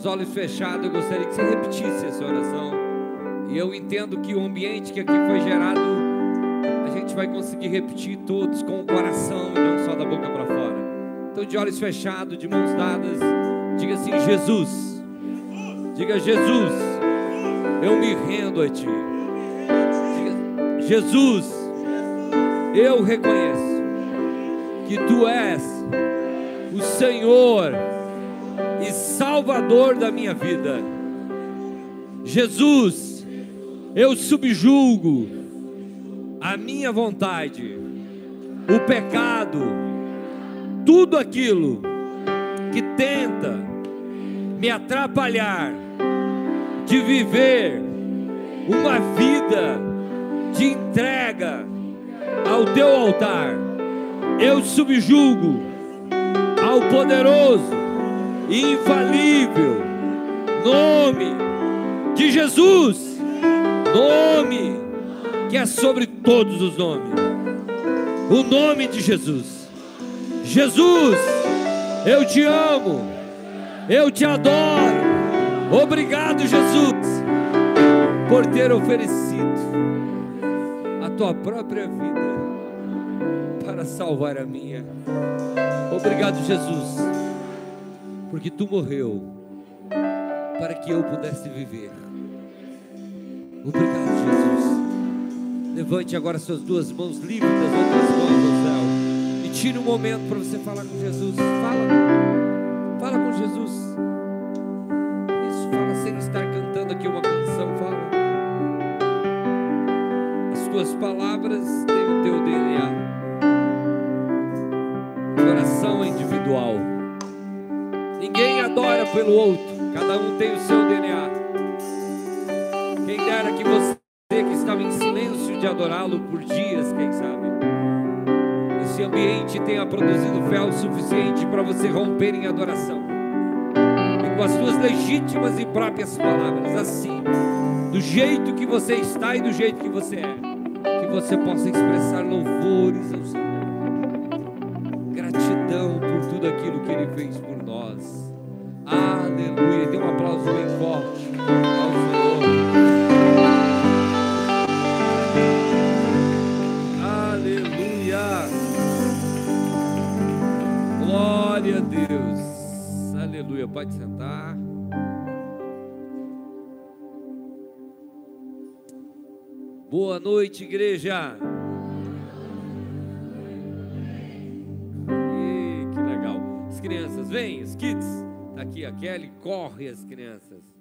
os olhos fechados, eu gostaria que você repetisse essa oração. E eu entendo que o ambiente que aqui foi gerado, a gente vai conseguir repetir todos com o coração e não só da boca para fora. Então, de olhos fechados, de mãos dadas, diga assim: Jesus. Diga Jesus, eu me rendo a Ti. Diga, Jesus, eu reconheço que Tu és o Senhor Salvador da minha vida. Jesus, eu subjulgo a minha vontade, o pecado, tudo aquilo que tenta me atrapalhar de viver uma vida de entrega ao teu altar. Eu subjugo ao poderoso infalível nome de Jesus, nome que é sobre todos os nomes, o nome de Jesus. Jesus, eu te amo, eu te adoro. Obrigado, Jesus, por ter oferecido a tua própria vida para salvar a minha. Obrigado, Jesus, porque tu morreu para que eu pudesse viver. Obrigado, Jesus. Levante agora suas duas mãos livres das outras mãos ao céu e tire um momento para você falar com Jesus. Fala, fala com Jesus. Isso, fala sem estar cantando aqui uma canção. Fala. As tuas palavras têm o teu DNA. Oração é individual. Adora pelo outro. Cada um tem o seu DNA. Quem dera que você que estava em silêncio de adorá-lo por dias, quem sabe. Esse ambiente tenha produzido fé o suficiente para você romper em adoração. E com as suas legítimas e próprias palavras, assim, do jeito que você está e do jeito que você é, que você possa expressar louvores ao Senhor gratidão por tudo aquilo que Ele fez por nós. Aleluia. Dê um aplauso bem forte ao Senhor. Aleluia. Glória a Deus. Aleluia. Pode sentar. Boa noite, igreja. Ih, que legal. As crianças, vem, os kids. Aqui a Kelly, corre as crianças.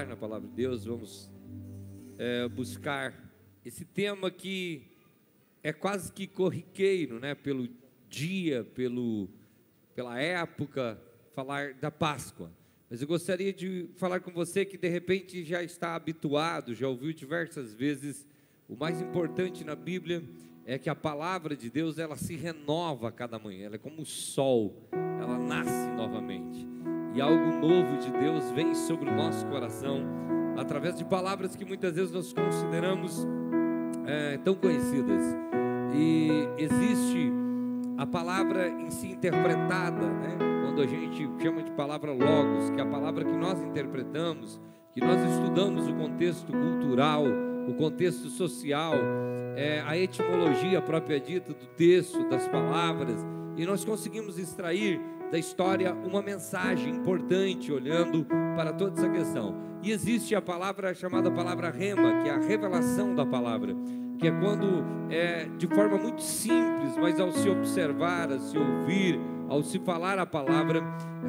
Meditar na palavra de Deus, vamos é, buscar esse tema que é quase que corriqueiro, né? Pelo dia, pelo, pela época, falar da Páscoa. Mas eu gostaria de falar com você que de repente já está habituado, já ouviu diversas vezes. O mais importante na Bíblia é que a palavra de Deus ela se renova a cada manhã. Ela é como o sol, ela nasce novamente. E algo novo de Deus vem sobre o nosso coração através de palavras que muitas vezes nós consideramos é, tão conhecidas. E existe a palavra em si interpretada, né? quando a gente chama de palavra logos, que é a palavra que nós interpretamos, que nós estudamos o contexto cultural, o contexto social, é, a etimologia própria dita do texto, das palavras, e nós conseguimos extrair da história uma mensagem importante olhando para toda essa questão. E existe a palavra chamada palavra rema, que é a revelação da palavra, que é quando é de forma muito simples, mas ao se observar, a se ouvir, ao se falar a palavra,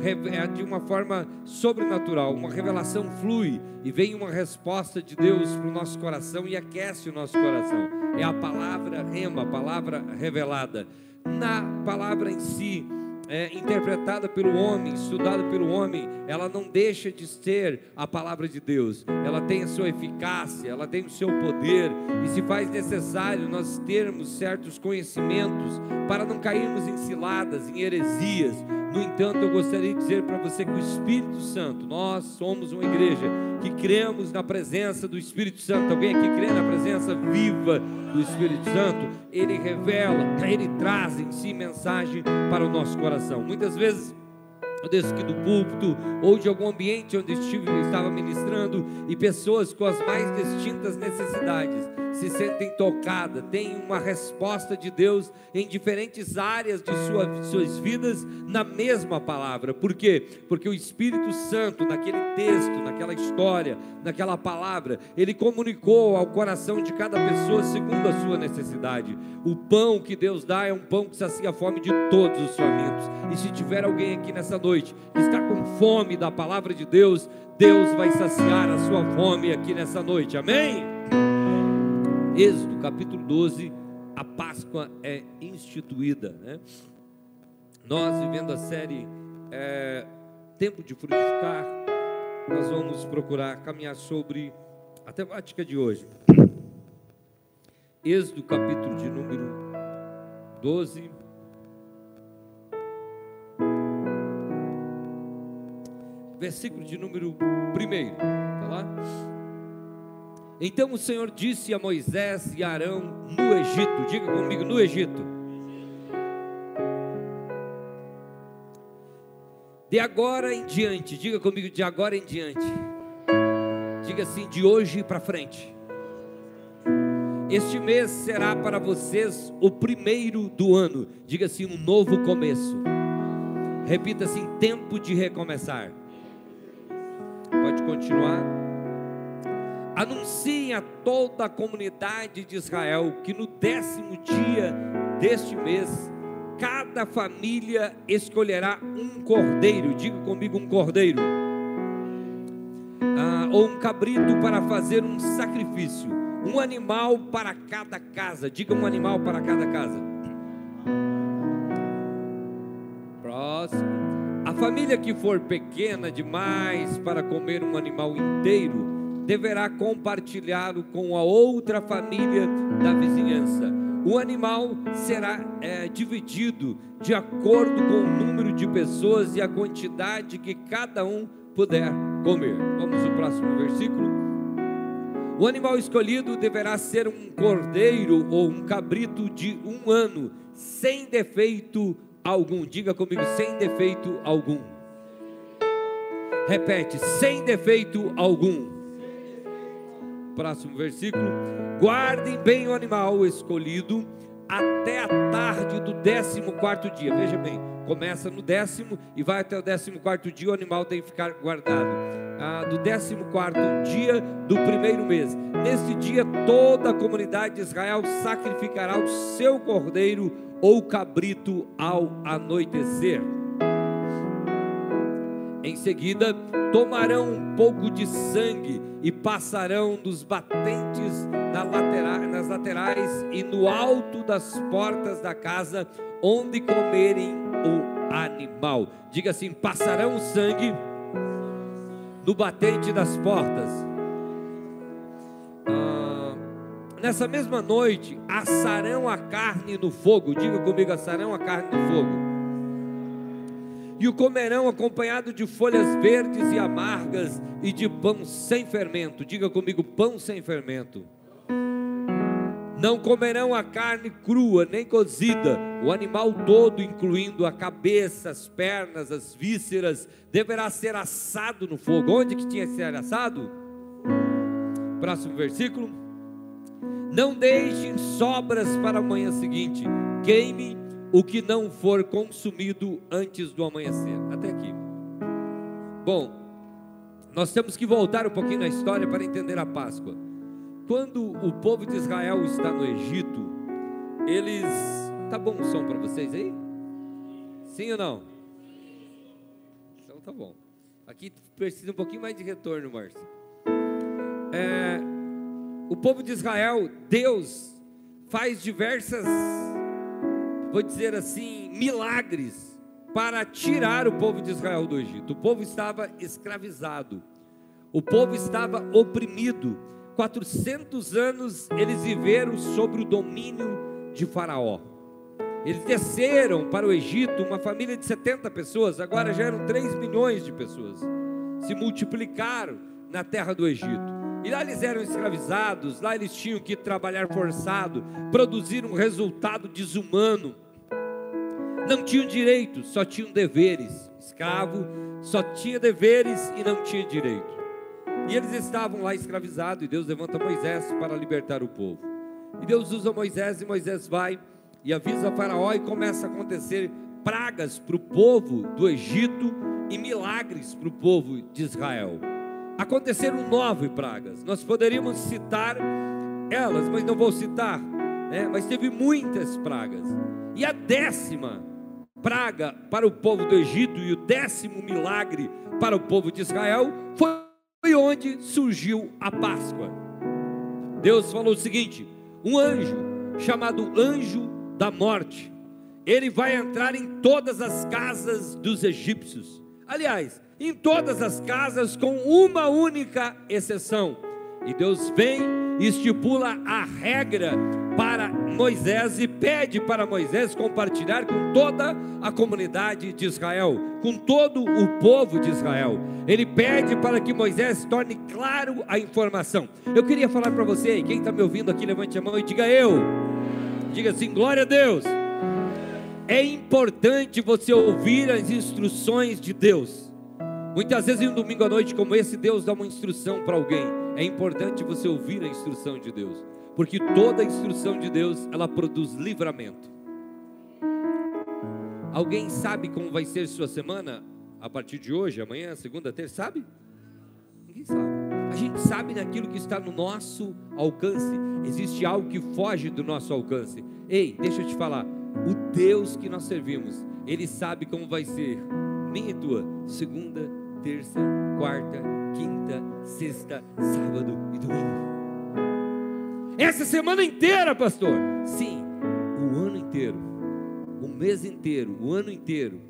é de uma forma sobrenatural, uma revelação flui e vem uma resposta de Deus para o nosso coração e aquece o nosso coração. É a palavra rema, a palavra revelada. Na palavra em si, é, interpretada pelo homem, estudada pelo homem, ela não deixa de ser a palavra de Deus. Ela tem a sua eficácia, ela tem o seu poder, e se faz necessário nós termos certos conhecimentos para não cairmos em ciladas, em heresias. No entanto, eu gostaria de dizer para você que o Espírito Santo, nós somos uma igreja que cremos na presença do Espírito Santo. Alguém aqui crê na presença viva do Espírito Santo? Ele revela, ele traz em si mensagem para o nosso coração. Muitas vezes eu desço aqui do púlpito ou de algum ambiente onde estive, estava ministrando e pessoas com as mais distintas necessidades se sentem tocadas, têm uma resposta de Deus em diferentes áreas de sua, suas vidas na mesma palavra. Por quê? Porque o Espírito Santo, naquele texto, naquela história, naquela palavra, ele comunicou ao coração de cada pessoa segundo a sua necessidade. O pão que Deus dá é um pão que sacia a fome de todos os famintos. E se tiver alguém aqui nessa noite que está com fome da palavra de Deus, Deus vai saciar a sua fome aqui nessa noite. Amém? Êxodo capítulo 12, a Páscoa é instituída. Né? Nós, vivendo a série é, Tempo de Frutificar, nós vamos procurar caminhar sobre a temática de hoje. Êxodo capítulo de número 12. Versículo de número 1. Está lá? Então o Senhor disse a Moisés e a Arão no Egito, diga comigo, no Egito. De agora em diante, diga comigo, de agora em diante. Diga assim, de hoje para frente. Este mês será para vocês o primeiro do ano. Diga assim, um novo começo. Repita assim, tempo de recomeçar. Pode continuar. Anunciem a toda a comunidade de Israel que no décimo dia deste mês, cada família escolherá um cordeiro, diga comigo um cordeiro, ah, ou um cabrito para fazer um sacrifício, um animal para cada casa, diga um animal para cada casa. Próximo. A família que for pequena demais para comer um animal inteiro, deverá compartilhá-lo com a outra família da vizinhança. O animal será é, dividido de acordo com o número de pessoas e a quantidade que cada um puder comer. Vamos ao próximo versículo. O animal escolhido deverá ser um cordeiro ou um cabrito de um ano, sem defeito algum. Diga comigo, sem defeito algum. Repete, sem defeito algum próximo versículo. Guardem bem o animal escolhido até a tarde do décimo quarto dia. Veja bem, começa no décimo e vai até o décimo quarto dia, o animal tem que ficar guardado. Ah, do décimo quarto dia do primeiro mês. Nesse dia, toda a comunidade de Israel sacrificará o seu cordeiro ou cabrito ao anoitecer. Em seguida, tomarão um pouco de sangue e passarão dos batentes nas laterais e no alto das portas da casa, onde comerem o animal. Diga assim: passarão o sangue no batente das portas. Ah, nessa mesma noite, assarão a carne no fogo. Diga comigo: assarão a carne no fogo e o comerão acompanhado de folhas verdes e amargas e de pão sem fermento. Diga comigo: pão sem fermento. Não comerão a carne crua nem cozida, o animal todo, incluindo a cabeça, as pernas, as vísceras, deverá ser assado no fogo. Onde que tinha que ser assado? Próximo versículo. Não deixe sobras para a manhã seguinte. Queime o que não for consumido antes do amanhecer. Até aqui. Bom, nós temos que voltar um pouquinho na história para entender a Páscoa. Quando o povo de Israel está no Egito, eles. Tá bom o som para vocês aí? Sim ou não? Então tá bom. Aqui precisa um pouquinho mais de retorno, Márcio. É, o povo de Israel, Deus faz diversas, vou dizer assim, milagres para tirar o povo de Israel do Egito. O povo estava escravizado, o povo estava oprimido. 400 anos eles viveram sobre o domínio de Faraó. Eles desceram para o Egito, uma família de 70 pessoas, agora já eram 3 milhões de pessoas. Se multiplicaram na terra do Egito. E lá eles eram escravizados, lá eles tinham que trabalhar forçado, produzir um resultado desumano. Não tinham direitos, só tinham deveres. Escravo só tinha deveres e não tinha direito. E eles estavam lá escravizados, e Deus levanta Moisés para libertar o povo. E Deus usa Moisés, e Moisés vai e avisa Faraó, e começa a acontecer pragas para o povo do Egito e milagres para o povo de Israel. Aconteceram nove pragas, nós poderíamos citar elas, mas não vou citar, né? mas teve muitas pragas. E a décima praga para o povo do Egito e o décimo milagre para o povo de Israel foi onde surgiu a Páscoa. Deus falou o seguinte: um anjo chamado anjo da morte, ele vai entrar em todas as casas dos egípcios. Aliás, em todas as casas, com uma única exceção. E Deus vem e estipula a regra para Moisés e pede para Moisés compartilhar com toda a comunidade de Israel, com todo o povo de Israel. Ele pede para que Moisés torne claro a informação. Eu queria falar para você, quem está me ouvindo aqui, levante a mão e diga eu. Diga assim: glória a Deus. É importante você ouvir as instruções de Deus. Muitas vezes em um domingo à noite como esse, Deus dá uma instrução para alguém. É importante você ouvir a instrução de Deus, porque toda instrução de Deus, ela produz livramento. Alguém sabe como vai ser sua semana a partir de hoje, amanhã, segunda, terça, sabe? Ninguém sabe. A gente sabe naquilo que está no nosso alcance. Existe algo que foge do nosso alcance. Ei, deixa eu te falar. O Deus que nós servimos, Ele sabe como vai ser minha e tua segunda, terça, quarta, quinta, sexta, sábado e domingo. Essa semana inteira, pastor. Sim, o ano inteiro, o mês inteiro, o ano inteiro,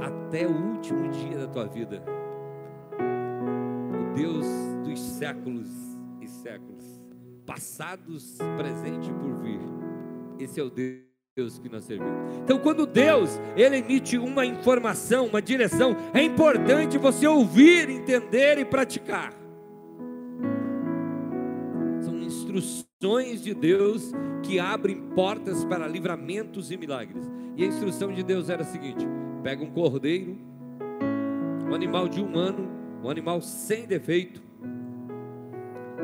até o último dia da tua vida. O Deus dos séculos e séculos, passados, presente e por vir. Esse é o Deus Deus que nós servimos. Então, quando Deus ele emite uma informação, uma direção, é importante você ouvir, entender e praticar. São instruções de Deus que abrem portas para livramentos e milagres. E a instrução de Deus era a seguinte: pega um cordeiro, um animal de um ano, um animal sem defeito,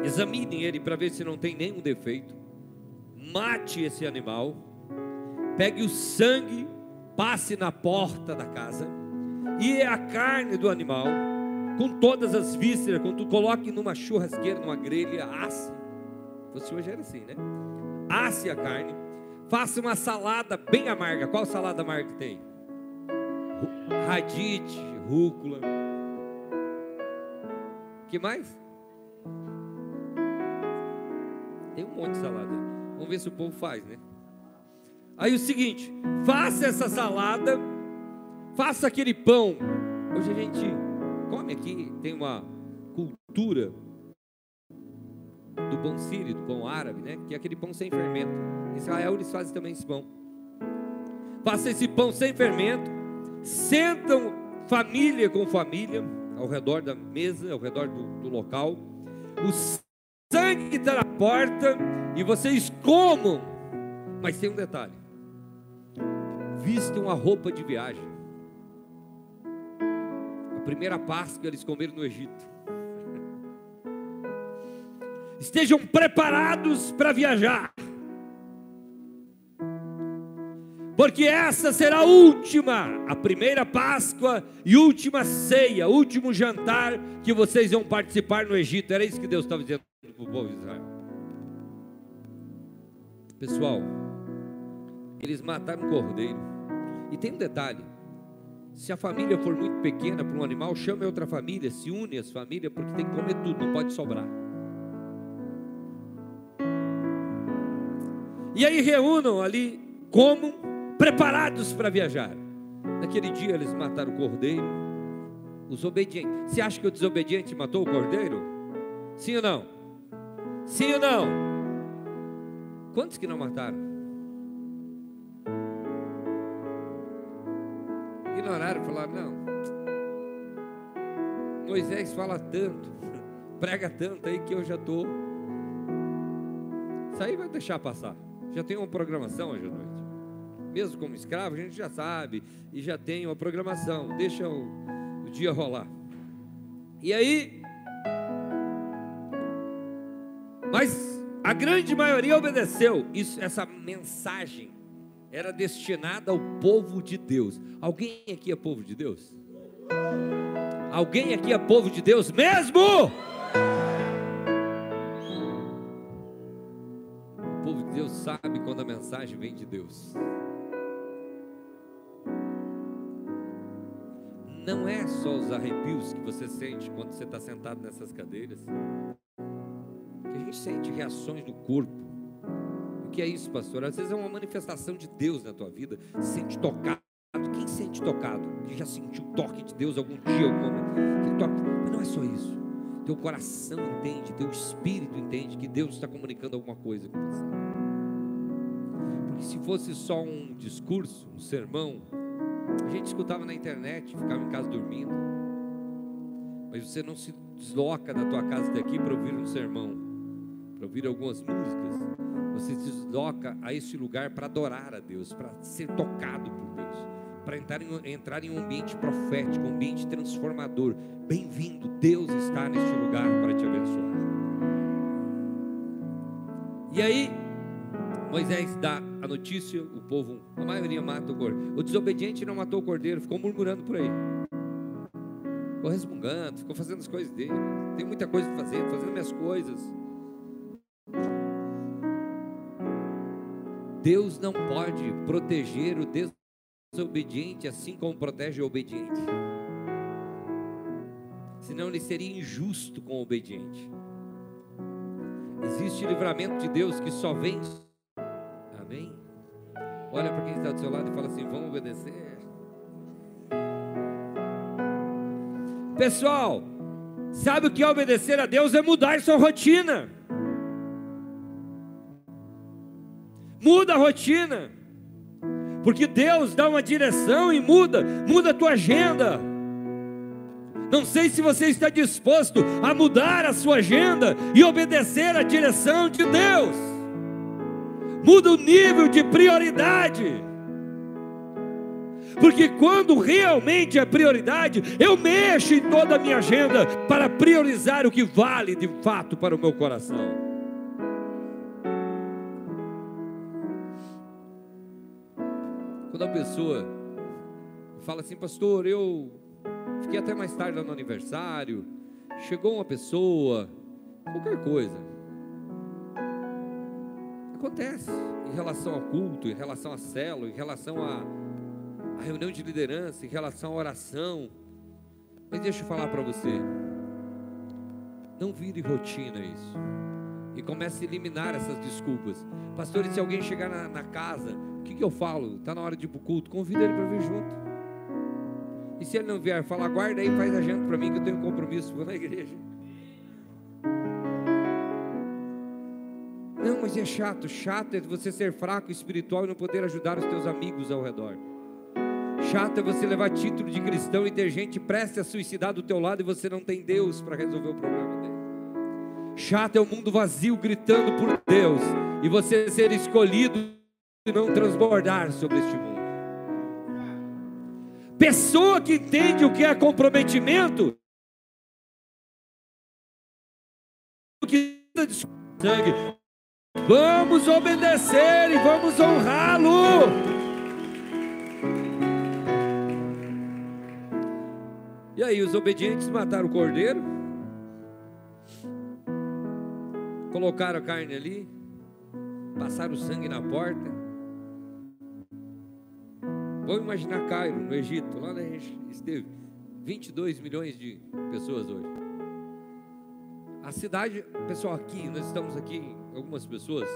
examine ele para ver se não tem nenhum defeito, mate esse animal pegue o sangue, passe na porta da casa, e a carne do animal, com todas as vísceras, quando tu coloque numa churrasqueira, numa grelha, asse. Você hoje era assim, né? Asse a carne, faça uma salada bem amarga. Qual salada amarga tem? Radite, rúcula. que mais? Tem um monte de salada. Vamos ver se o povo faz, né? Aí o seguinte, faça essa salada, faça aquele pão. Hoje a gente come aqui, tem uma cultura do pão sírio, do pão árabe, né? Que é aquele pão sem fermento. Em Israel eles fazem também esse pão. Faça esse pão sem fermento. Sentam família com família ao redor da mesa, ao redor do, do local. O sangue está na porta e vocês comam. Mas tem um detalhe vistam a roupa de viagem. A primeira Páscoa eles comeram no Egito. estejam preparados para viajar. Porque essa será a última, a primeira Páscoa e última ceia, último jantar que vocês vão participar no Egito. Era isso que Deus estava dizendo para o povo de Israel. Pessoal, eles mataram um cordeiro. E tem um detalhe: se a família for muito pequena para um animal, chame outra família, se une as famílias, porque tem que comer tudo, não pode sobrar. E aí reúnam ali, comam, preparados para viajar. Naquele dia eles mataram o cordeiro, os obedientes. Você acha que o desobediente matou o cordeiro? Sim ou não? Sim ou não? Quantos que não mataram? Falaram: não. Moisés fala tanto, prega tanto aí que eu já estou. Isso aí vai deixar passar. Já tem uma programação hoje à noite. Mesmo como escravo, a gente já sabe e já tem uma programação. Deixa o, o dia rolar. E aí, mas a grande maioria obedeceu. Isso, essa mensagem era destinada ao povo de Deus. Alguém aqui é povo de Deus? Alguém aqui é povo de Deus mesmo? O povo de Deus sabe quando a mensagem vem de Deus. Não é só os arrepios que você sente quando você está sentado nessas cadeiras, que a gente sente reações do corpo que é isso, pastor? Às vezes é uma manifestação de Deus na tua vida. Sente tocado. Quem sente tocado? Quem já sentiu o toque de Deus algum dia, algum momento? Toca? Mas não é só isso. Teu coração entende, teu espírito entende que Deus está comunicando alguma coisa com você. Porque se fosse só um discurso, um sermão, a gente escutava na internet, ficava em casa dormindo. Mas você não se desloca da tua casa daqui para ouvir um sermão, para ouvir algumas músicas você se desloca a esse lugar para adorar a Deus, para ser tocado por Deus, para entrar em, entrar em um ambiente profético, um ambiente transformador. Bem-vindo, Deus está neste lugar para te abençoar. E aí, Moisés dá a notícia, o povo, a maioria mata o cordeiro. O desobediente não matou o cordeiro, ficou murmurando por aí. Ficou resmungando, ficou fazendo as coisas dele. Tem muita coisa para fazer, fazendo minhas coisas. Deus não pode proteger o desobediente assim como protege o obediente. Senão ele seria injusto com o obediente. Existe livramento de Deus que só vem. Amém? Olha para quem está do seu lado e fala assim: vamos obedecer. Pessoal, sabe o que é obedecer a Deus? É mudar sua rotina. Muda a rotina, porque Deus dá uma direção e muda, muda a tua agenda. Não sei se você está disposto a mudar a sua agenda e obedecer à direção de Deus. Muda o nível de prioridade. Porque quando realmente é prioridade, eu mexo em toda a minha agenda para priorizar o que vale de fato para o meu coração. Quando a pessoa fala assim, pastor, eu fiquei até mais tarde lá no aniversário, chegou uma pessoa, qualquer coisa. Acontece em relação ao culto, em relação à célula, em relação à, à reunião de liderança, em relação à oração. Mas deixa eu falar para você. Não vire rotina isso. E comece a eliminar essas desculpas. Pastor, e se alguém chegar na, na casa o que, que eu falo? Está na hora de ir para o culto, convida ele para vir junto. E se ele não vier, fala, guarda aí, faz a janta para mim que eu tenho um compromisso, vou na igreja. Não, mas é chato, chato é você ser fraco espiritual e não poder ajudar os teus amigos ao redor. Chato é você levar título de cristão e ter gente preste a suicidar do teu lado e você não tem Deus para resolver o problema dele. Chato é o mundo vazio gritando por Deus e você ser escolhido e não transbordar sobre este mundo. Pessoa que entende o que é comprometimento, que sangue. Vamos obedecer e vamos honrá-lo. E aí, os obedientes mataram o cordeiro, colocaram a carne ali, passaram o sangue na porta. Vamos imaginar Cairo, no Egito, lá a gente esteve 22 milhões de pessoas hoje. A cidade, pessoal, aqui, nós estamos aqui, algumas pessoas.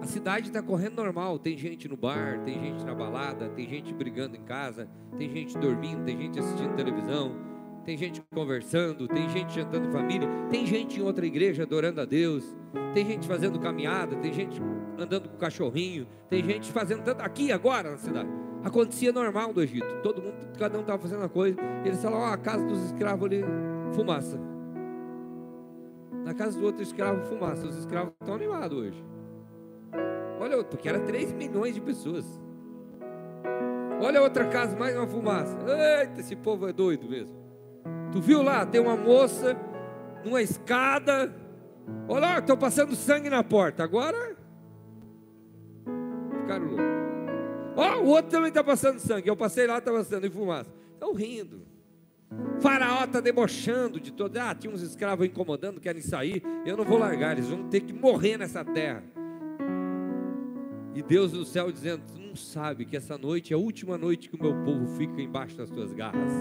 A cidade está correndo normal. Tem gente no bar, tem gente na balada, tem gente brigando em casa, tem gente dormindo, tem gente assistindo televisão, tem gente conversando, tem gente jantando em família, tem gente em outra igreja adorando a Deus, tem gente fazendo caminhada, tem gente andando com cachorrinho, tem gente fazendo tanto aqui agora na cidade. Acontecia normal do Egito. Todo mundo, cada um estava fazendo uma coisa. Eles falavam, ó, a casa dos escravos ali, fumaça. Na casa do outro escravo, fumaça. Os escravos estão animados hoje. Olha, porque era 3 milhões de pessoas. Olha outra casa, mais uma fumaça. Eita, esse povo é doido mesmo. Tu viu lá? Tem uma moça numa escada. Olha, estou passando sangue na porta. Agora. Ficaram loucos. Ó, o outro também está passando sangue. Eu passei lá, estava passando em fumaça. Estão rindo. Faraó está debochando de todo. Ah, tinha uns escravos incomodando, querem sair. Eu não vou largar, eles vão ter que morrer nessa terra. E Deus no céu dizendo: Tu não sabe que essa noite é a última noite que o meu povo fica embaixo das tuas garras.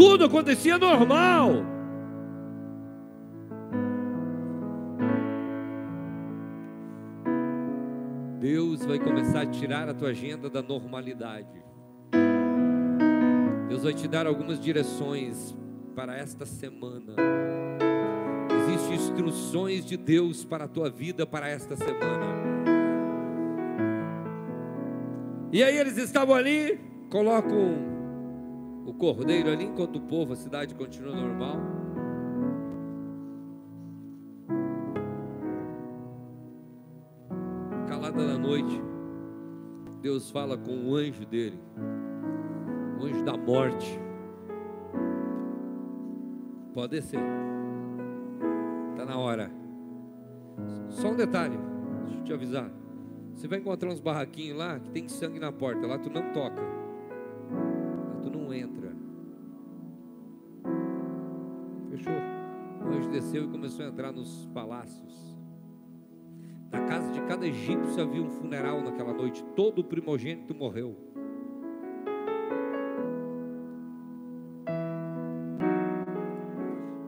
Tudo acontecia normal. Deus vai começar a tirar a tua agenda da normalidade. Deus vai te dar algumas direções para esta semana. Existem instruções de Deus para a tua vida para esta semana. E aí eles estavam ali, colocam o cordeiro ali enquanto o povo, a cidade continua normal. Calada da noite, Deus fala com o anjo dele, o anjo da morte. Pode descer na hora. Só um detalhe, deixa eu te avisar. Você vai encontrar uns barraquinhos lá que tem sangue na porta. Lá tu não toca. Entra. Fechou? O anjo desceu e começou a entrar nos palácios. Na casa de cada egípcio havia um funeral naquela noite. Todo o primogênito morreu.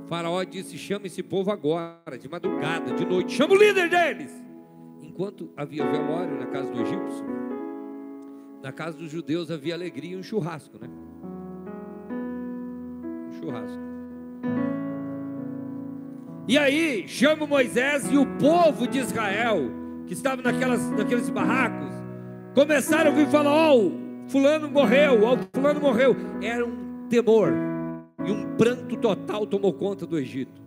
Faraó disse: chama esse povo agora, de madrugada, de noite, chama o líder deles. Enquanto havia velório na casa do egípcio, na casa dos judeus havia alegria e um churrasco, né? Churrasco. E aí, chama Moisés e o povo de Israel, que estava naquelas, naqueles barracos, começaram a ouvir falar: Ó, oh, Fulano morreu, ó, oh, Fulano morreu. Era um temor e um pranto total tomou conta do Egito.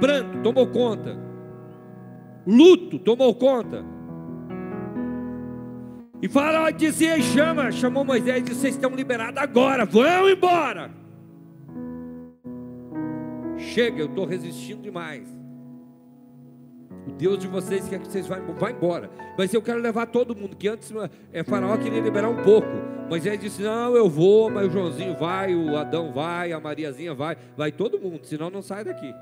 Pranto tomou conta. Luto tomou conta. E Faraó dizia: chama, chamou Moisés e disse: Vocês estão liberados agora, vão embora. Chega, eu estou resistindo demais. O Deus de vocês quer que vocês vá, embora. Mas eu quero levar todo mundo, que antes é, Faraó queria liberar um pouco. Ele disse: Não, eu vou, mas o Joãozinho vai, o Adão vai, a Mariazinha vai, vai todo mundo, senão não sai daqui.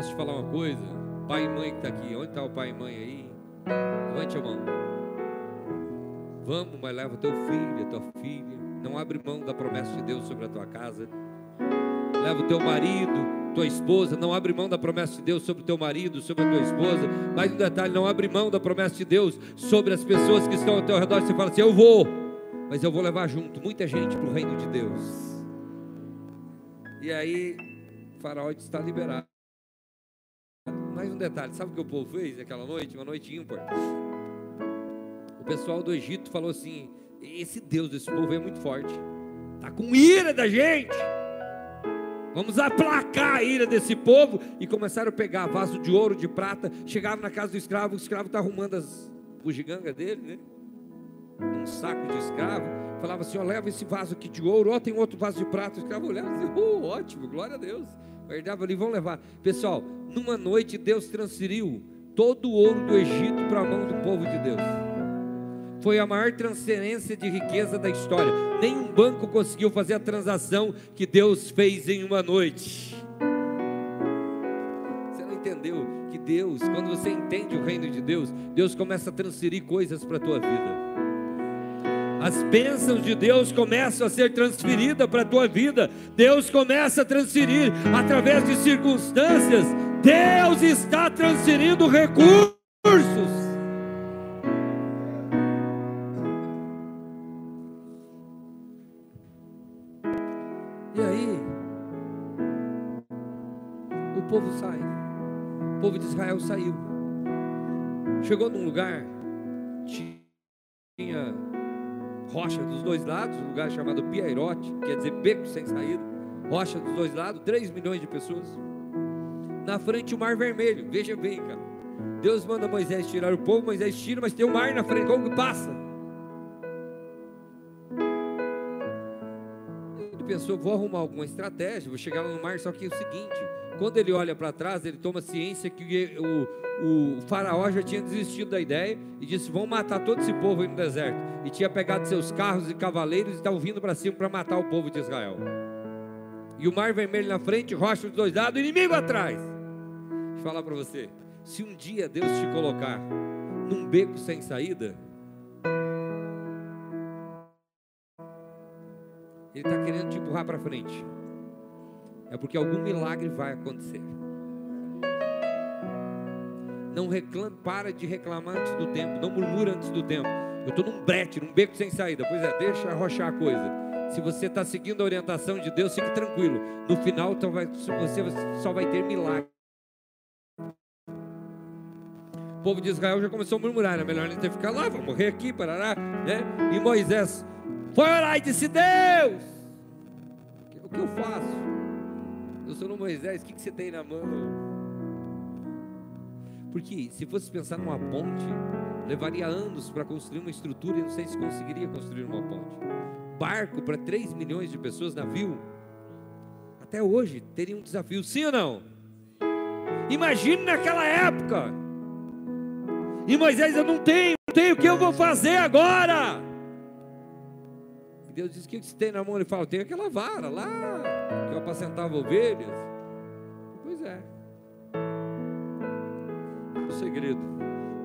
Posso te falar uma coisa? Pai e mãe que está aqui, onde está o pai e mãe aí? Levante a mão. Vamos, mas leva teu filho, a tua filha. Não abre mão da promessa de Deus sobre a tua casa. Leva o teu marido, tua esposa. Não abre mão da promessa de Deus sobre o teu marido, sobre a tua esposa. Mais um detalhe: não abre mão da promessa de Deus sobre as pessoas que estão ao teu redor. Você fala assim: Eu vou, mas eu vou levar junto muita gente para o reino de Deus. E aí, faraó está liberado. Mais um detalhe: sabe o que o povo fez aquela noite? Uma noite ímpar. O pessoal do Egito falou assim: esse Deus desse povo é muito forte. Está com ira da gente. Vamos aplacar a ira desse povo. E começaram a pegar vaso de ouro, de prata. Chegavam na casa do escravo, o escravo está arrumando as bugigangas dele, né? Um saco de escravo. Falava assim: ó, leva esse vaso aqui de ouro, ó, tem outro vaso de prata. O escravo olhava e dizia: oh, ótimo, glória a Deus. Guardava ali, vão levar. Pessoal, numa noite Deus transferiu todo o ouro do Egito para a mão do povo de Deus. Foi a maior transferência de riqueza da história. Nenhum banco conseguiu fazer a transação que Deus fez em uma noite. Você não entendeu que Deus, quando você entende o reino de Deus, Deus começa a transferir coisas para a tua vida. As bênçãos de Deus começam a ser transferidas para a tua vida. Deus começa a transferir através de circunstâncias. Deus está transferindo recursos. E aí, o povo sai. O povo de Israel saiu. Chegou num lugar, tinha rocha dos dois lados, um lugar chamado Piairote, quer dizer beco sem saída, rocha dos dois lados, 3 milhões de pessoas. Na frente o mar vermelho, veja bem, cara. Deus manda Moisés tirar o povo, Moisés tira, mas tem um mar na frente, como que passa? Ele pensou, vou arrumar alguma estratégia, vou chegar lá no mar, só que é o seguinte, quando ele olha para trás, ele toma ciência que o, o faraó já tinha desistido da ideia e disse: Vão matar todo esse povo aí no deserto. E tinha pegado seus carros e cavaleiros e estavam vindo para cima para matar o povo de Israel. E o mar vermelho na frente, rocha dos dois lados, inimigo atrás. Deixa eu falar para você: se um dia Deus te colocar num beco sem saída, Ele está querendo te empurrar para frente é porque algum milagre vai acontecer. Não reclame, para de reclamar antes do tempo, não murmura antes do tempo. Eu estou num brete, num beco sem saída. Pois é, deixa arrochar a coisa. Se você está seguindo a orientação de Deus, fique tranquilo. No final, então você só vai ter milagre. O povo de Israel já começou a murmurar, é melhor nem ter ficar lá, vou morrer aqui, parará, né? E Moisés foi orar e disse: Deus, o que eu faço? Eu sou no Moisés, o que, que você tem na mão? Porque se fosse pensar numa ponte, levaria anos para construir uma estrutura e não sei se conseguiria construir uma ponte. Barco para 3 milhões de pessoas, navio, até hoje teria um desafio, sim ou não? Imagine naquela época. E Moisés, eu não tenho, não tenho, o que eu vou fazer agora? E Deus diz: O que você tem na mão? Ele fala: Tem aquela vara lá, que eu apacentava ovelhas. Pois é. O segredo,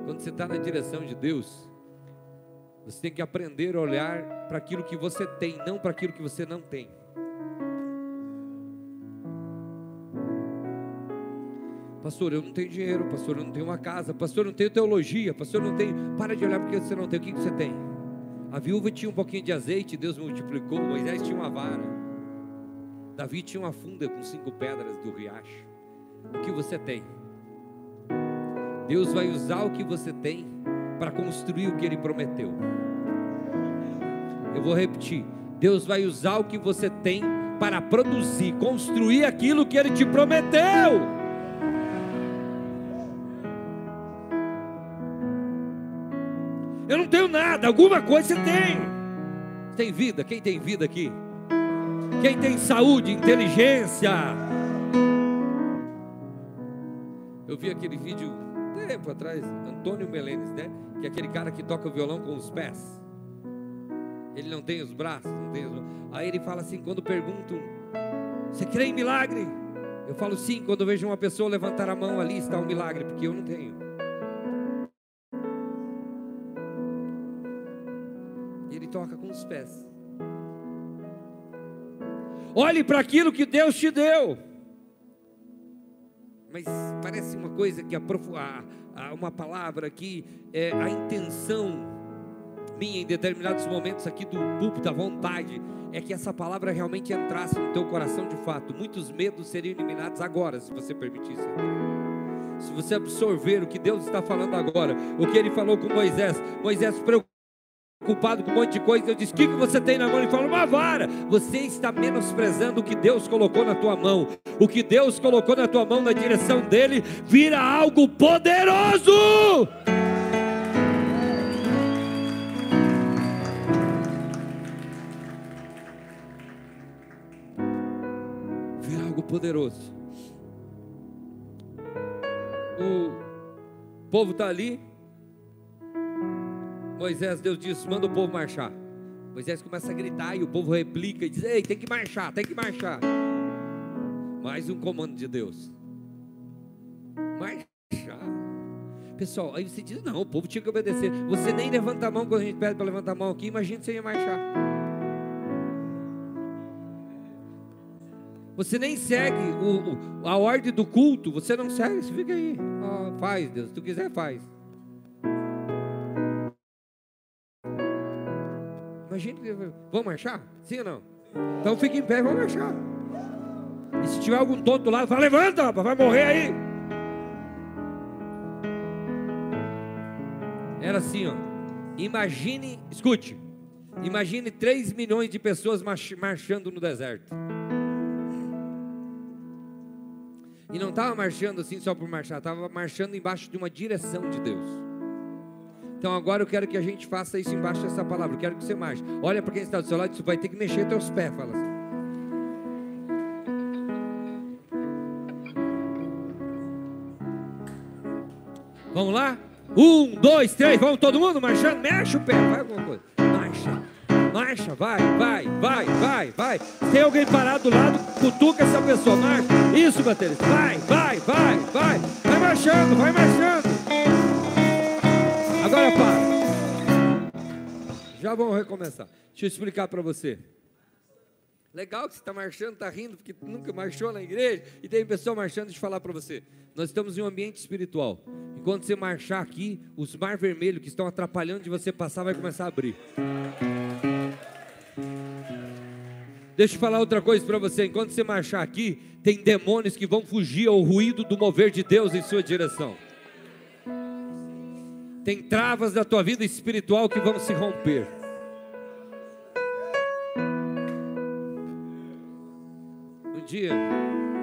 quando você está na direção de Deus, você tem que aprender a olhar para aquilo que você tem, não para aquilo que você não tem. Pastor, eu não tenho dinheiro, pastor, eu não tenho uma casa, pastor, eu não tenho teologia, pastor, eu não tenho. Para de olhar porque você não tem. O que você tem? A viúva tinha um pouquinho de azeite, Deus multiplicou. Moisés tinha uma vara. Davi tinha uma funda com cinco pedras do riacho. O que você tem? Deus vai usar o que você tem para construir o que Ele prometeu. Eu vou repetir. Deus vai usar o que você tem para produzir, construir aquilo que Ele te prometeu. Nada, alguma coisa você tem. Tem vida, quem tem vida aqui? Quem tem saúde, inteligência? Eu vi aquele vídeo tempo atrás, Antônio Melenes, né? Que é aquele cara que toca violão com os pés. Ele não tem os braços, não tem os... Aí ele fala assim, quando perguntam, você crê em milagre? Eu falo sim, quando eu vejo uma pessoa levantar a mão ali está um milagre, porque eu não tenho. Pés. Olhe para aquilo que Deus te deu. Mas parece uma coisa que aprofundar, uma palavra que é a intenção minha em determinados momentos aqui do púlpito, a vontade, é que essa palavra realmente entrasse no teu coração de fato. Muitos medos seriam eliminados agora, se você permitisse. Se você absorver o que Deus está falando agora, o que ele falou com Moisés, Moisés ocupado com um monte de coisa. Eu disse: O que, que você tem na mão? Ele falou: Uma vara. Você está menosprezando o que Deus colocou na tua mão. O que Deus colocou na tua mão na direção dele vira algo poderoso. Vira algo poderoso. O povo está ali, Moisés, Deus disse: manda o povo marchar. Moisés começa a gritar e o povo replica e diz: Ei, tem que marchar, tem que marchar. Mais um comando de Deus. Marchar. Pessoal, aí você diz: Não, o povo tinha que obedecer. Você nem levanta a mão quando a gente pede para levantar a mão aqui. Imagina se ia marchar. Você nem segue o, o, a ordem do culto. Você não segue, você fica aí. Oh, faz, Deus. Se tu quiser, faz. Imagina, vamos marchar? Sim ou não? Então fique em pé e vamos marchar. E se tiver algum tonto lá, fala, levanta, vai morrer aí. Era assim, ó. Imagine, escute. Imagine 3 milhões de pessoas marchando no deserto. E não estava marchando assim só por marchar, estava marchando embaixo de uma direção de Deus. Então agora eu quero que a gente faça isso embaixo dessa palavra. Eu quero que você marche. Olha para quem está do seu lado, você vai ter que mexer teus pés, fala assim. Vamos lá? Um, dois, três, vamos todo mundo marchando, mexe o pé, vai alguma coisa. Marcha, marcha, vai, vai, vai, vai, vai. Tem alguém parado do lado, cutuca essa pessoa, marcha. Isso, baterista, vai, vai, vai, vai. Vai marchando, vai marchando. Já vamos recomeçar. Deixa eu explicar para você. Legal que você está marchando, está rindo, porque nunca marchou na igreja, e tem pessoa marchando, deixa eu falar para você. Nós estamos em um ambiente espiritual. Enquanto você marchar aqui, os mar vermelhos que estão atrapalhando de você passar vai começar a abrir. Deixa eu falar outra coisa para você. Enquanto você marchar aqui, tem demônios que vão fugir ao ruído do mover de Deus em sua direção. Tem travas da tua vida espiritual que vão se romper. Dia,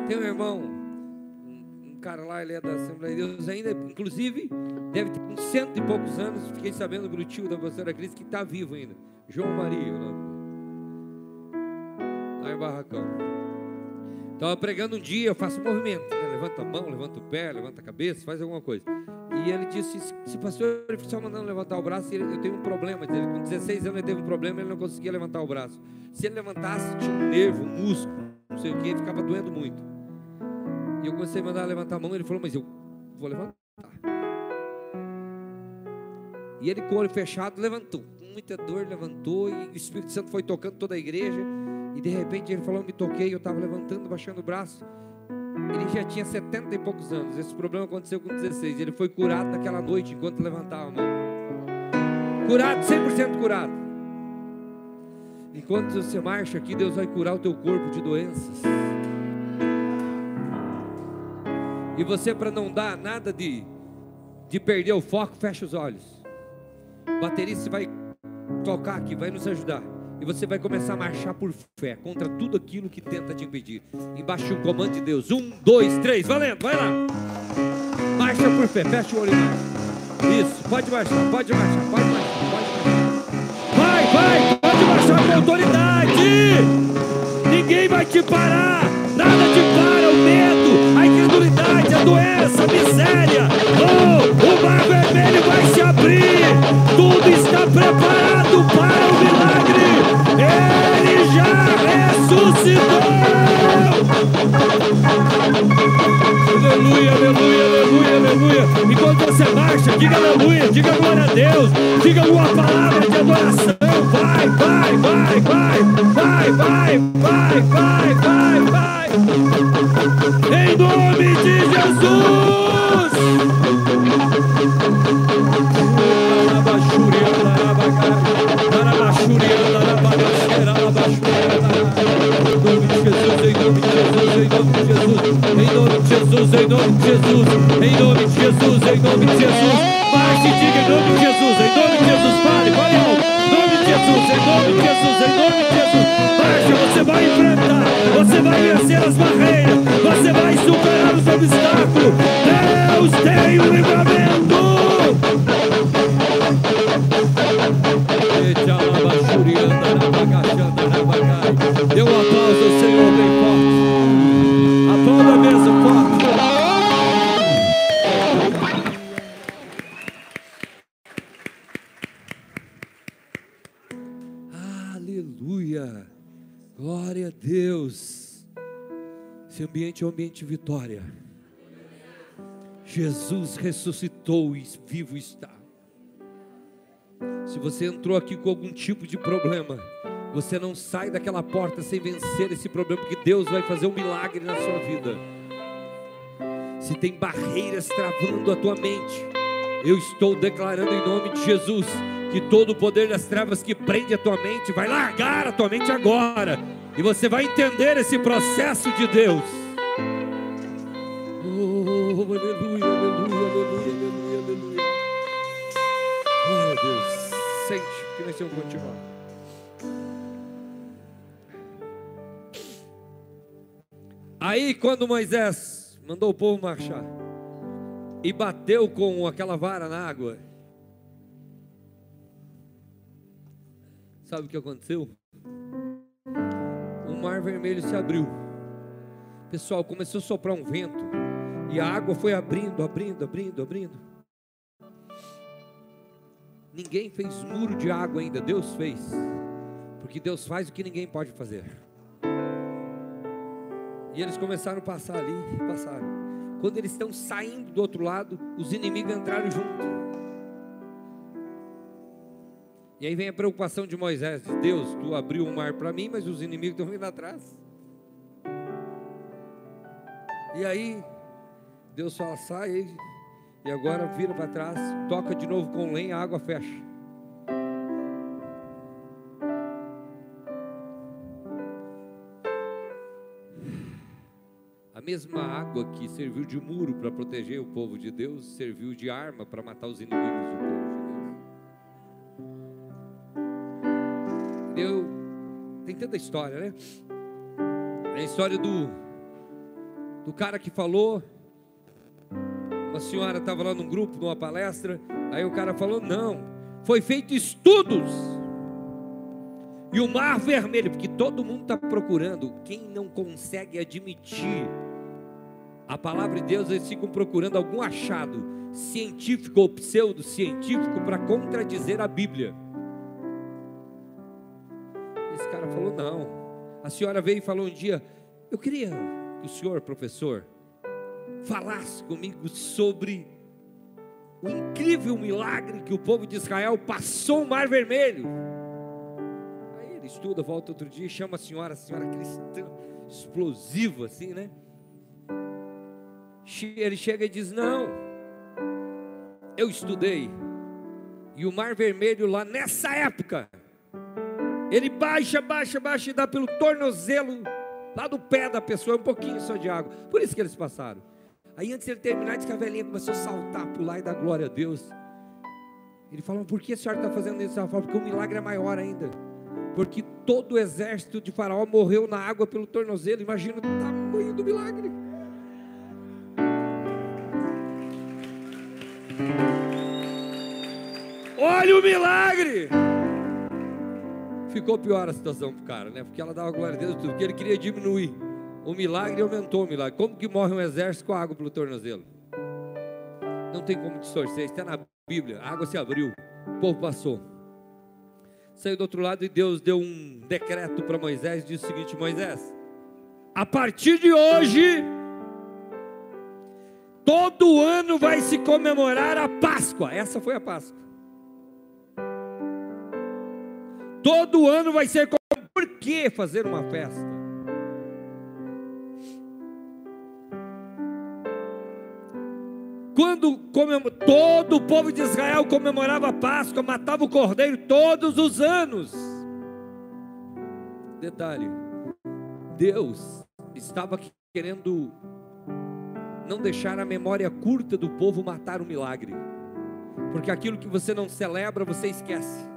tem um irmão, um cara lá, ele é da Assembleia de Deus ainda, inclusive, deve ter uns cento e poucos anos, fiquei sabendo pelo tio da pastora Cris que está vivo ainda. João Maria. Lá em Barracão. Estava pregando um dia, eu faço um movimento, né? levanta a mão, levanta o pé, levanta a cabeça, faz alguma coisa. E ele disse: se pastor ele só mandando levantar o braço, eu tenho um problema. Ele, com 16 anos ele teve um problema, ele não conseguia levantar o braço. Se ele levantasse, tinha um nervo, um músculo, não sei o que, ficava doendo muito. E eu comecei a mandar levantar a mão, ele falou: Mas eu vou levantar. E ele, com o olho fechado, levantou. Com muita dor, levantou. E o Espírito Santo foi tocando toda a igreja. E de repente ele falou: me toquei, eu estava levantando, baixando o braço. Ele já tinha 70 e poucos anos. Esse problema aconteceu com 16. Ele foi curado naquela noite enquanto levantava a mão. Curado, 100% curado. Enquanto você marcha aqui, Deus vai curar o teu corpo de doenças. E você, para não dar nada de, de perder o foco, fecha os olhos. O baterista vai tocar aqui, vai nos ajudar. E você vai começar a marchar por fé contra tudo aquilo que tenta te impedir. Embaixo o comando de Deus. Um, dois, três, valendo, vai lá. Marcha por fé, fecha o olho e marcha. Isso, pode marchar, pode marchar, pode marchar, pode marchar. Vai, vai, pode marchar com autoridade. Ninguém vai te parar. Nada te para, o medo, doença, miséria. Oh, o mar vermelho vai se abrir. Tudo está preparado para o milagre. Ele já ressuscitou. Aleluia, aleluia, aleluia, aleluia. Enquanto você marcha, diga aleluia, diga glória a Deus, diga uma palavra de adoração. Vai, vai, vai, vai, vai, vai, vai, vai, vai, vai. Em nome de Jesus. Jesus, em nome de Jesus, em nome de Jesus, em nome de Jesus. Marche e diga em nome de Jesus, em nome de Jesus, Jesus, em nome de Jesus, em nome de Jesus. Baixa, você vai enfrentar, você vai vencer as barreiras, você vai superar os obstáculos. Deus tem o livramento. Ambiente é um ambiente de vitória. Jesus ressuscitou e vivo está. Se você entrou aqui com algum tipo de problema, você não sai daquela porta sem vencer esse problema, porque Deus vai fazer um milagre na sua vida. Se tem barreiras travando a tua mente, eu estou declarando em nome de Jesus que todo o poder das trevas que prende a tua mente vai largar a tua mente agora, e você vai entender esse processo de Deus. Oh, aleluia, aleluia, aleluia, aleluia, aleluia. Glória a Deus. Sente que nós vamos continuar. Aí, quando Moisés mandou o povo marchar e bateu com aquela vara na água, Sabe o que aconteceu? O mar vermelho se abriu. Pessoal, começou a soprar um vento. E a água foi abrindo, abrindo, abrindo, abrindo. Ninguém fez muro de água ainda, Deus fez. Porque Deus faz o que ninguém pode fazer. E eles começaram a passar ali, passaram. Quando eles estão saindo do outro lado, os inimigos entraram junto. E aí vem a preocupação de Moisés: Deus, tu abriu o mar para mim, mas os inimigos estão vindo atrás. E aí, Deus fala: sai e agora vira para trás, toca de novo com lenha, a água fecha. A mesma água que serviu de muro para proteger o povo de Deus, serviu de arma para matar os inimigos do povo. Eu, tem tanta história, né? É a história do, do cara que falou. Uma senhora estava lá num grupo, numa palestra. Aí o cara falou: Não, foi feito estudos. E o mar vermelho, porque todo mundo está procurando. Quem não consegue admitir a palavra de Deus, eles ficam procurando algum achado científico ou pseudocientífico para contradizer a Bíblia cara falou: não. A senhora veio e falou um dia: eu queria que o senhor, professor, falasse comigo sobre o incrível milagre que o povo de Israel passou o Mar Vermelho. Aí ele estuda, volta outro dia, chama a senhora, a senhora cristã, explosiva assim, né? Ele chega e diz: Não, eu estudei, e o Mar Vermelho lá nessa época ele baixa, baixa, baixa e dá pelo tornozelo lá do pé da pessoa, um pouquinho só de água. Por isso que eles passaram. Aí antes ele terminar, diz que a velhinha começou a saltar, pular e dar glória a Deus. Ele falou: Por que a senhora está fazendo isso? Ela falou: Porque o milagre é maior ainda. Porque todo o exército de Faraó morreu na água pelo tornozelo. Imagina o tamanho do milagre. Olha o milagre! ficou pior a situação para o cara, né? Porque ela dava glória a Deus porque ele queria diminuir. O milagre aumentou o milagre. Como que morre um exército com água pelo tornozelo? Não tem como distorcer, está na Bíblia. A água se abriu, o povo passou. Saiu do outro lado e Deus deu um decreto para Moisés, disse o seguinte: Moisés, a partir de hoje, todo ano vai se comemorar a Páscoa. Essa foi a Páscoa. Todo ano vai ser. Por que fazer uma festa? Quando todo o povo de Israel comemorava a Páscoa, matava o cordeiro todos os anos. Detalhe: Deus estava querendo não deixar a memória curta do povo matar o milagre, porque aquilo que você não celebra, você esquece.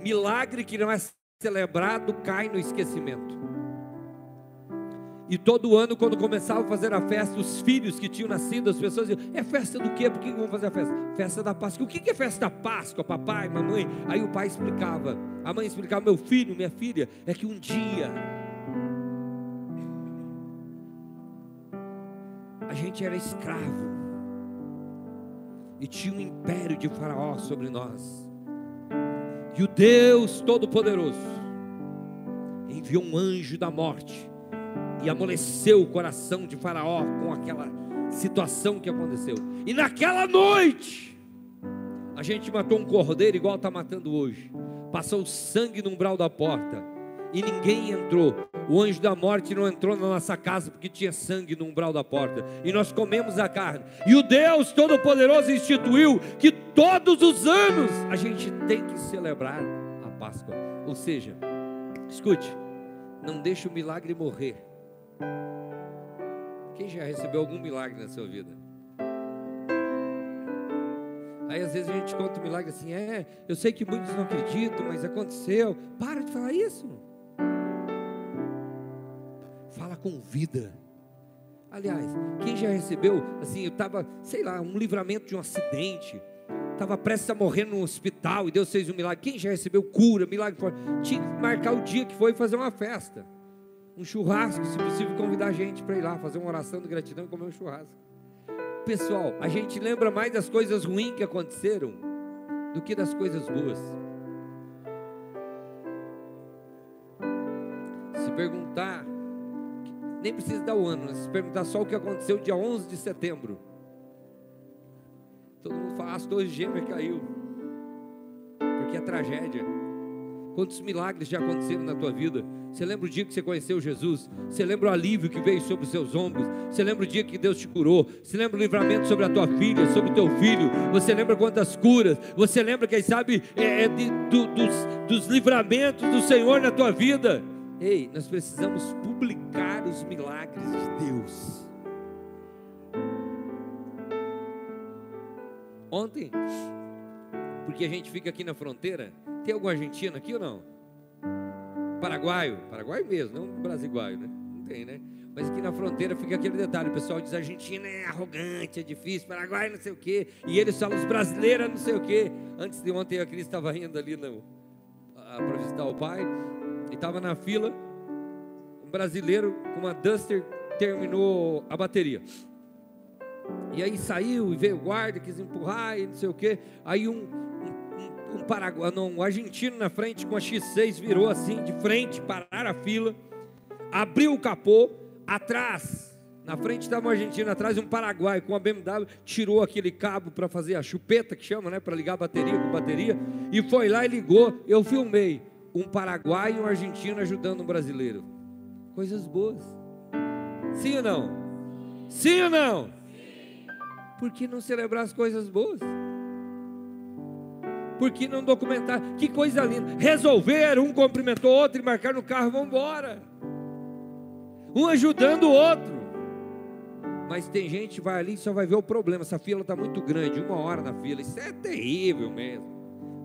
Milagre que não é celebrado cai no esquecimento. E todo ano, quando começava a fazer a festa, os filhos que tinham nascido, as pessoas diziam: É festa do quê? Por que vão fazer a festa? Festa da Páscoa. O que é festa da Páscoa, papai, mamãe? Aí o pai explicava, a mãe explicava: Meu filho, minha filha, é que um dia a gente era escravo e tinha um império de Faraó sobre nós. E o Deus Todo-Poderoso enviou um anjo da morte e amoleceu o coração de Faraó com aquela situação que aconteceu. E naquela noite, a gente matou um cordeiro igual está matando hoje. Passou sangue no umbral da porta e ninguém entrou. O anjo da morte não entrou na nossa casa porque tinha sangue no umbral da porta. E nós comemos a carne. E o Deus Todo-Poderoso instituiu que todos os anos a gente tem que celebrar a Páscoa. Ou seja, escute, não deixe o milagre morrer. Quem já recebeu algum milagre na sua vida? Aí às vezes a gente conta um milagre assim, é, eu sei que muitos não acreditam, mas aconteceu. Para de falar isso. Fala com vida. Aliás, quem já recebeu, assim, eu estava, sei lá, um livramento de um acidente, estava prestes a morrer no hospital e Deus fez um milagre. Quem já recebeu cura, milagre Tinha que marcar o dia que foi fazer uma festa um churrasco, se possível, convidar a gente para ir lá fazer uma oração de gratidão e comer um churrasco. Pessoal, a gente lembra mais das coisas ruins que aconteceram do que das coisas boas. Se perguntar, nem precisa dar o ano, né? se perguntar só o que aconteceu dia 11 de setembro. Todo mundo fala, as torres gêmeas caiu. Porque é tragédia. Quantos milagres já aconteceram na tua vida? Você lembra o dia que você conheceu Jesus? Você lembra o alívio que veio sobre os seus ombros? Você lembra o dia que Deus te curou? Você lembra o livramento sobre a tua filha, sobre o teu filho? Você lembra quantas curas? Você lembra, quem sabe, é, é de, do, dos, dos livramentos do Senhor na tua vida? Ei, nós precisamos publicar os milagres de Deus. Ontem, porque a gente fica aqui na fronteira, tem algum argentino aqui ou não? Paraguaio, Paraguaio mesmo, não brasiguaio, né? Não tem, né? Mas aqui na fronteira fica aquele detalhe: o pessoal diz Argentina é arrogante, é difícil, Paraguai não sei o quê, e eles falam os brasileiros não sei o quê. Antes de ontem a Cris estava indo ali para visitar o pai, e estava na fila, um brasileiro com uma Duster terminou a bateria. E aí saiu e veio o guarda, quis empurrar e não sei o quê. Aí um, um, Paraguai, não, um argentino na frente com a X6 virou assim de frente, pararam a fila, abriu o capô, atrás, na frente estava um argentino, atrás um paraguai com a BMW, tirou aquele cabo para fazer a chupeta que chama, né, para ligar a bateria com bateria, e foi lá e ligou. Eu filmei um paraguai e um argentino ajudando um brasileiro. Coisas boas. Sim ou não? Sim ou não? Por que não celebrar as coisas boas? Por que não documentar? Que coisa linda. Resolver, um cumprimentou o outro e marcar no carro, vamos embora. Um ajudando o outro. Mas tem gente que vai ali e só vai ver o problema. Essa fila está muito grande, uma hora na fila. Isso é terrível mesmo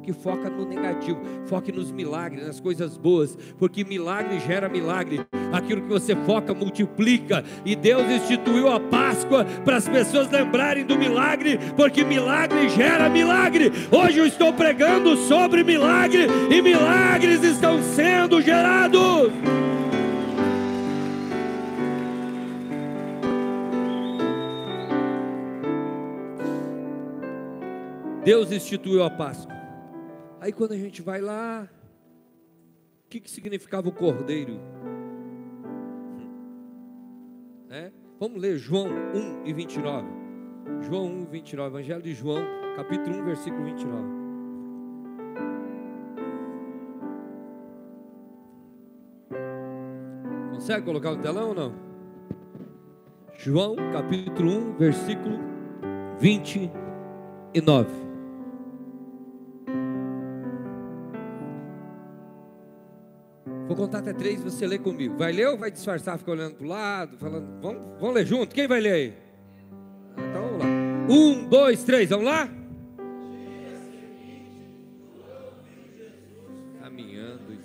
que foca no negativo, foque nos milagres, nas coisas boas, porque milagre gera milagre. Aquilo que você foca multiplica, e Deus instituiu a Páscoa para as pessoas lembrarem do milagre, porque milagre gera milagre. Hoje eu estou pregando sobre milagre e milagres estão sendo gerados. Deus instituiu a Páscoa. Aí quando a gente vai lá, o que, que significava o cordeiro? É? Vamos ler João 1 e 29. João 1, 29, Evangelho de João, capítulo 1, versículo 29. Consegue colocar no telão ou não? João, capítulo 1, versículo 29. Vou contar até três, você lê comigo. Vai ler ou vai disfarçar, ficar olhando para o lado, falando? Vamos, vamos ler junto? Quem vai ler aí? Então vamos lá. Um, dois, três, vamos lá? Caminhando.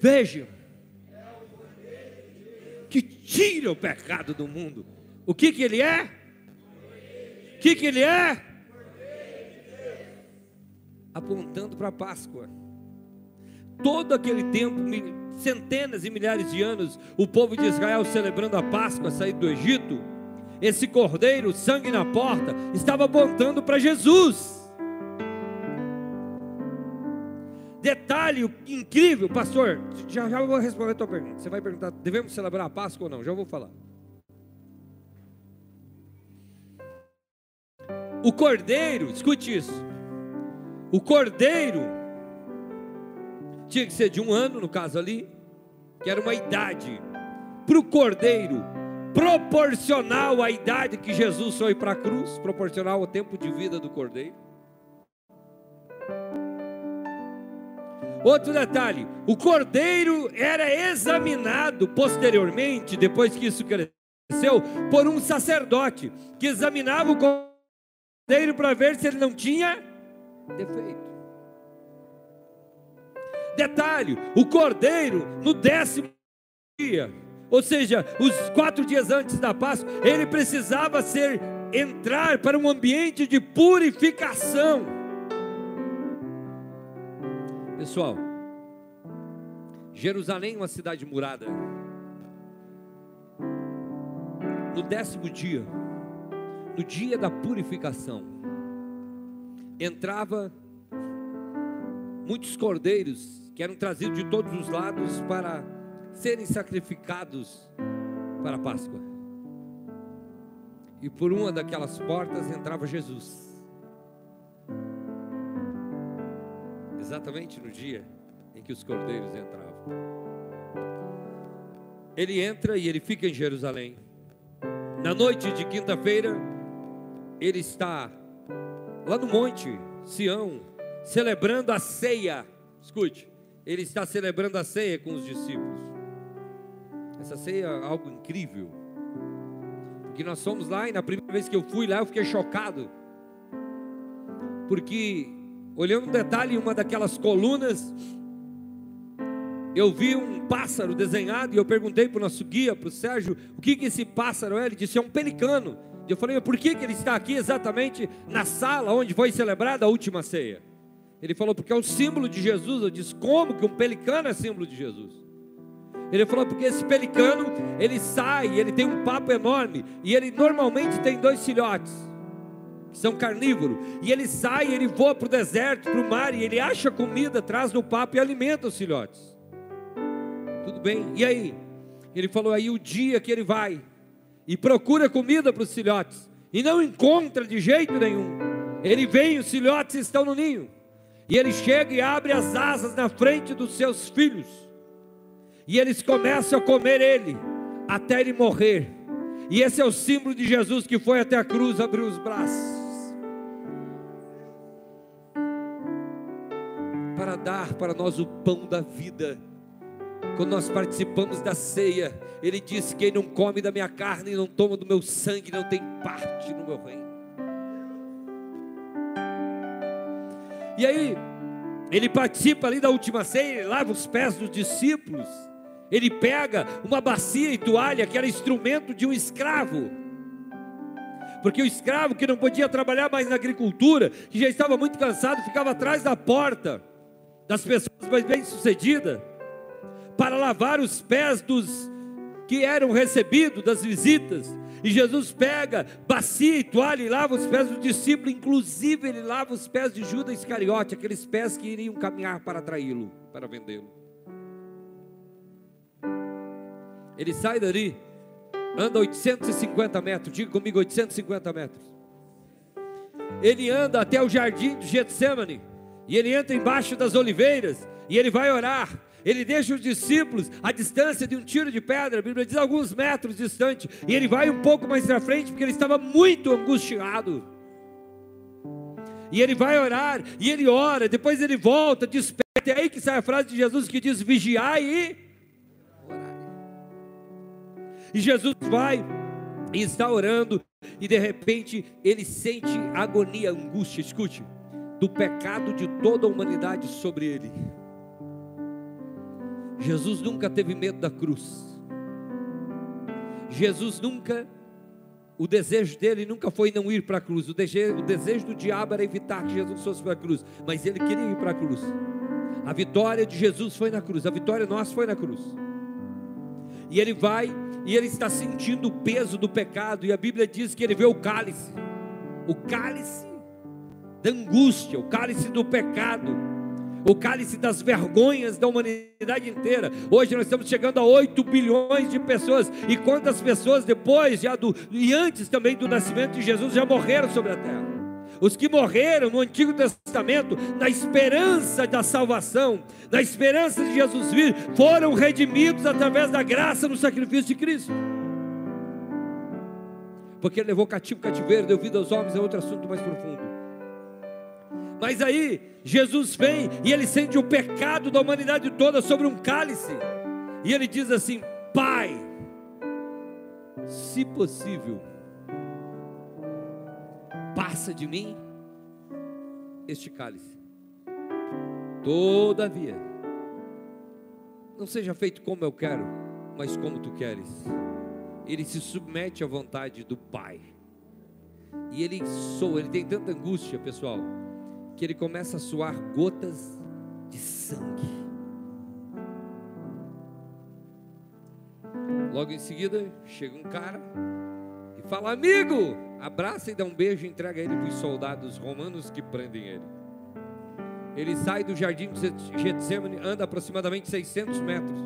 Vejam. tira o pecado do mundo. O que que ele é? O que que ele é? Apontando para a Páscoa. Todo aquele tempo, centenas e milhares de anos, o povo de Israel celebrando a Páscoa, sair do Egito, esse cordeiro, sangue na porta, estava apontando para Jesus. Detalhe incrível, pastor, já, já vou responder a tua pergunta. Você vai perguntar, devemos celebrar a Páscoa ou não? Já vou falar. O cordeiro, escute isso. O cordeiro tinha que ser de um ano, no caso ali, que era uma idade. Para o cordeiro, proporcional à idade que Jesus foi para a cruz, proporcional ao tempo de vida do cordeiro. Outro detalhe: o cordeiro era examinado posteriormente, depois que isso cresceu, por um sacerdote que examinava o cordeiro para ver se ele não tinha defeito. Detalhe: o cordeiro, no décimo dia, ou seja, os quatro dias antes da Páscoa, ele precisava ser entrar para um ambiente de purificação. Pessoal, Jerusalém é uma cidade murada. No décimo dia, no dia da purificação, entrava muitos cordeiros que eram trazidos de todos os lados para serem sacrificados para a Páscoa. E por uma daquelas portas entrava Jesus. exatamente no dia em que os cordeiros entravam. Ele entra e ele fica em Jerusalém. Na noite de quinta-feira, ele está lá no monte Sião, celebrando a ceia. Escute, ele está celebrando a ceia com os discípulos. Essa ceia é algo incrível. Porque nós fomos lá e na primeira vez que eu fui lá eu fiquei chocado. Porque olhando um detalhe em uma daquelas colunas, eu vi um pássaro desenhado e eu perguntei para o nosso guia, para o Sérgio, o que, que esse pássaro é? Ele disse: é um pelicano. Eu falei, por que, que ele está aqui exatamente na sala onde foi celebrada a última ceia? Ele falou, porque é o símbolo de Jesus. Eu disse, como que um pelicano é símbolo de Jesus? Ele falou, porque esse pelicano, ele sai, ele tem um papo enorme, e ele normalmente tem dois filhotes que são carnívoros, e ele sai, ele voa para o deserto, para o mar, e ele acha comida, traz no papo e alimenta os filhotes. Tudo bem? E aí? Ele falou aí o dia que ele vai e procura comida para os filhotes, e não encontra de jeito nenhum. Ele vem, os filhotes estão no ninho, e ele chega e abre as asas na frente dos seus filhos, e eles começam a comer ele, até ele morrer. E esse é o símbolo de Jesus que foi até a cruz, abriu os braços. para dar para nós o pão da vida. Quando nós participamos da ceia, Ele disse: Quem não come da minha carne e não toma do meu sangue não tem parte no meu reino. E aí, ele participa ali da última ceia, ele lava os pés dos discípulos. Ele pega uma bacia e toalha, que era instrumento de um escravo. Porque o escravo que não podia trabalhar mais na agricultura, que já estava muito cansado, ficava atrás da porta das pessoas mais bem-sucedidas, para lavar os pés dos que eram recebidos das visitas. E Jesus pega bacia e toalha e lava os pés do discípulo, inclusive ele lava os pés de Judas Iscariote, aqueles pés que iriam caminhar para traí-lo, para vendê-lo. Ele sai dali, anda 850 metros, diga comigo 850 metros. Ele anda até o jardim de Getsemane e ele entra embaixo das oliveiras e ele vai orar. Ele deixa os discípulos à distância de um tiro de pedra, a Bíblia diz alguns metros distante, e ele vai um pouco mais para frente porque ele estava muito angustiado. E ele vai orar, e ele ora, depois ele volta, desperta. É aí que sai a frase de Jesus que diz: vigiai e orai. E Jesus vai e está orando, e de repente ele sente agonia, angústia. Escute do pecado de toda a humanidade sobre ele. Jesus nunca teve medo da cruz. Jesus nunca, o desejo dele nunca foi não ir para a cruz. O desejo, o desejo do diabo era evitar que Jesus fosse para a cruz, mas ele queria ir para a cruz. A vitória de Jesus foi na cruz, a vitória nossa foi na cruz. E ele vai e ele está sentindo o peso do pecado, e a Bíblia diz que ele vê o cálice, o cálice da angústia, o cálice do pecado, o cálice das vergonhas da humanidade inteira. Hoje nós estamos chegando a 8 bilhões de pessoas, e quantas pessoas depois já do e antes também do nascimento de Jesus já morreram sobre a terra? Os que morreram no Antigo Testamento, na esperança da salvação, na esperança de Jesus vir, foram redimidos através da graça no sacrifício de Cristo. Porque ele levou cativo cativeiro, deu vida aos homens, é outro assunto mais profundo. Mas aí, Jesus vem e ele sente o pecado da humanidade toda sobre um cálice. E ele diz assim: Pai, se possível, passa de mim este cálice. Todavia, não seja feito como eu quero, mas como tu queres. Ele se submete à vontade do Pai. E ele soa, ele tem tanta angústia, pessoal, que ele começa a suar gotas de sangue. Logo em seguida, chega um cara e fala: Amigo, abraça e dá um beijo e entrega ele para os soldados romanos que prendem ele. Ele sai do jardim de Getsemane, anda aproximadamente 600 metros.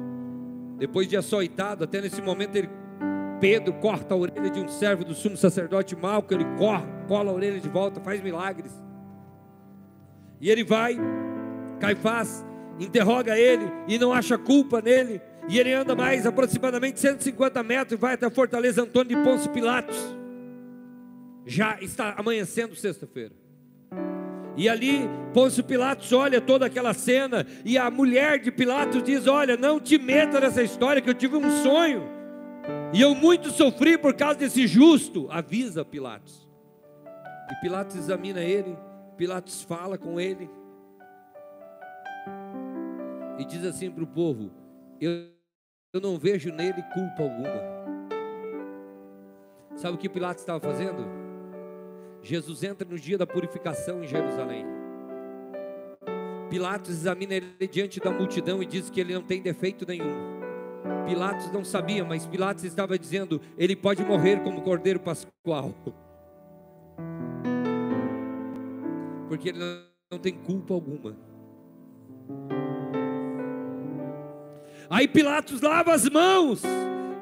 Depois de açoitado, até nesse momento ele Pedro corta a orelha de um servo do sumo sacerdote Malco, ele corre, cola a orelha de volta, faz milagres. E ele vai, Caifás interroga ele e não acha culpa nele. E ele anda mais aproximadamente 150 metros e vai até a fortaleza Antônio de Pôncio Pilatos. Já está amanhecendo sexta-feira. E ali Pôncio Pilatos olha toda aquela cena e a mulher de Pilatos diz: Olha, não te meta nessa história que eu tive um sonho. E eu muito sofri por causa desse justo. Avisa Pilatos. E Pilatos examina ele, Pilatos fala com ele. E diz assim para o povo: eu, eu não vejo nele culpa alguma. Sabe o que Pilatos estava fazendo? Jesus entra no dia da purificação em Jerusalém. Pilatos examina ele diante da multidão e diz que ele não tem defeito nenhum. Pilatos não sabia, mas Pilatos estava dizendo: ele pode morrer como cordeiro pascual, porque ele não tem culpa alguma. Aí Pilatos lava as mãos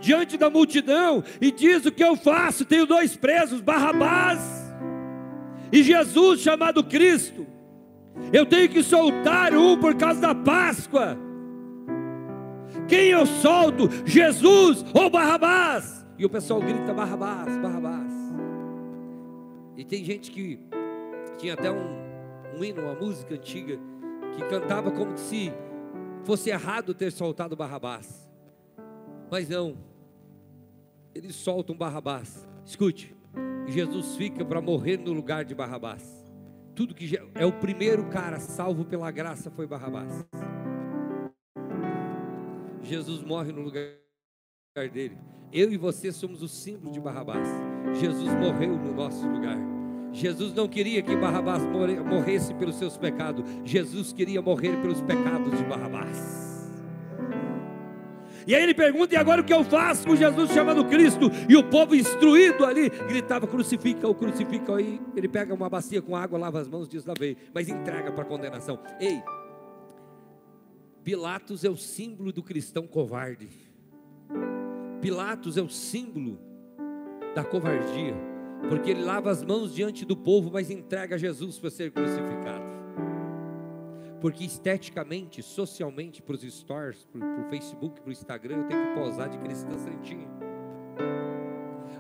diante da multidão e diz: O que eu faço? Tenho dois presos, Barrabás e Jesus chamado Cristo. Eu tenho que soltar um por causa da Páscoa. Quem eu solto? Jesus ou Barrabás? E o pessoal grita Barrabás, Barrabás. E tem gente que tinha até um, um hino, uma música antiga, que cantava como se fosse errado ter soltado Barrabás. Mas não, eles soltam Barrabás. Escute, Jesus fica para morrer no lugar de Barrabás. Tudo que é o primeiro cara salvo pela graça foi Barrabás. Jesus morre no lugar dele. Eu e você somos o símbolo de Barrabás. Jesus morreu no nosso lugar. Jesus não queria que Barrabás morresse pelos seus pecados. Jesus queria morrer pelos pecados de Barrabás. E aí ele pergunta: e agora o que eu faço com Jesus chamando Cristo? E o povo instruído ali gritava: crucifica-o, crucifica-o. Aí ele pega uma bacia com água, lava as mãos, diz: lavei, mas entrega para condenação. Ei, Pilatos é o símbolo do cristão covarde. Pilatos é o símbolo da covardia, porque ele lava as mãos diante do povo, mas entrega Jesus para ser crucificado porque esteticamente, socialmente, para os stores, para o Facebook, para o Instagram, eu tenho que posar de cristã santinha.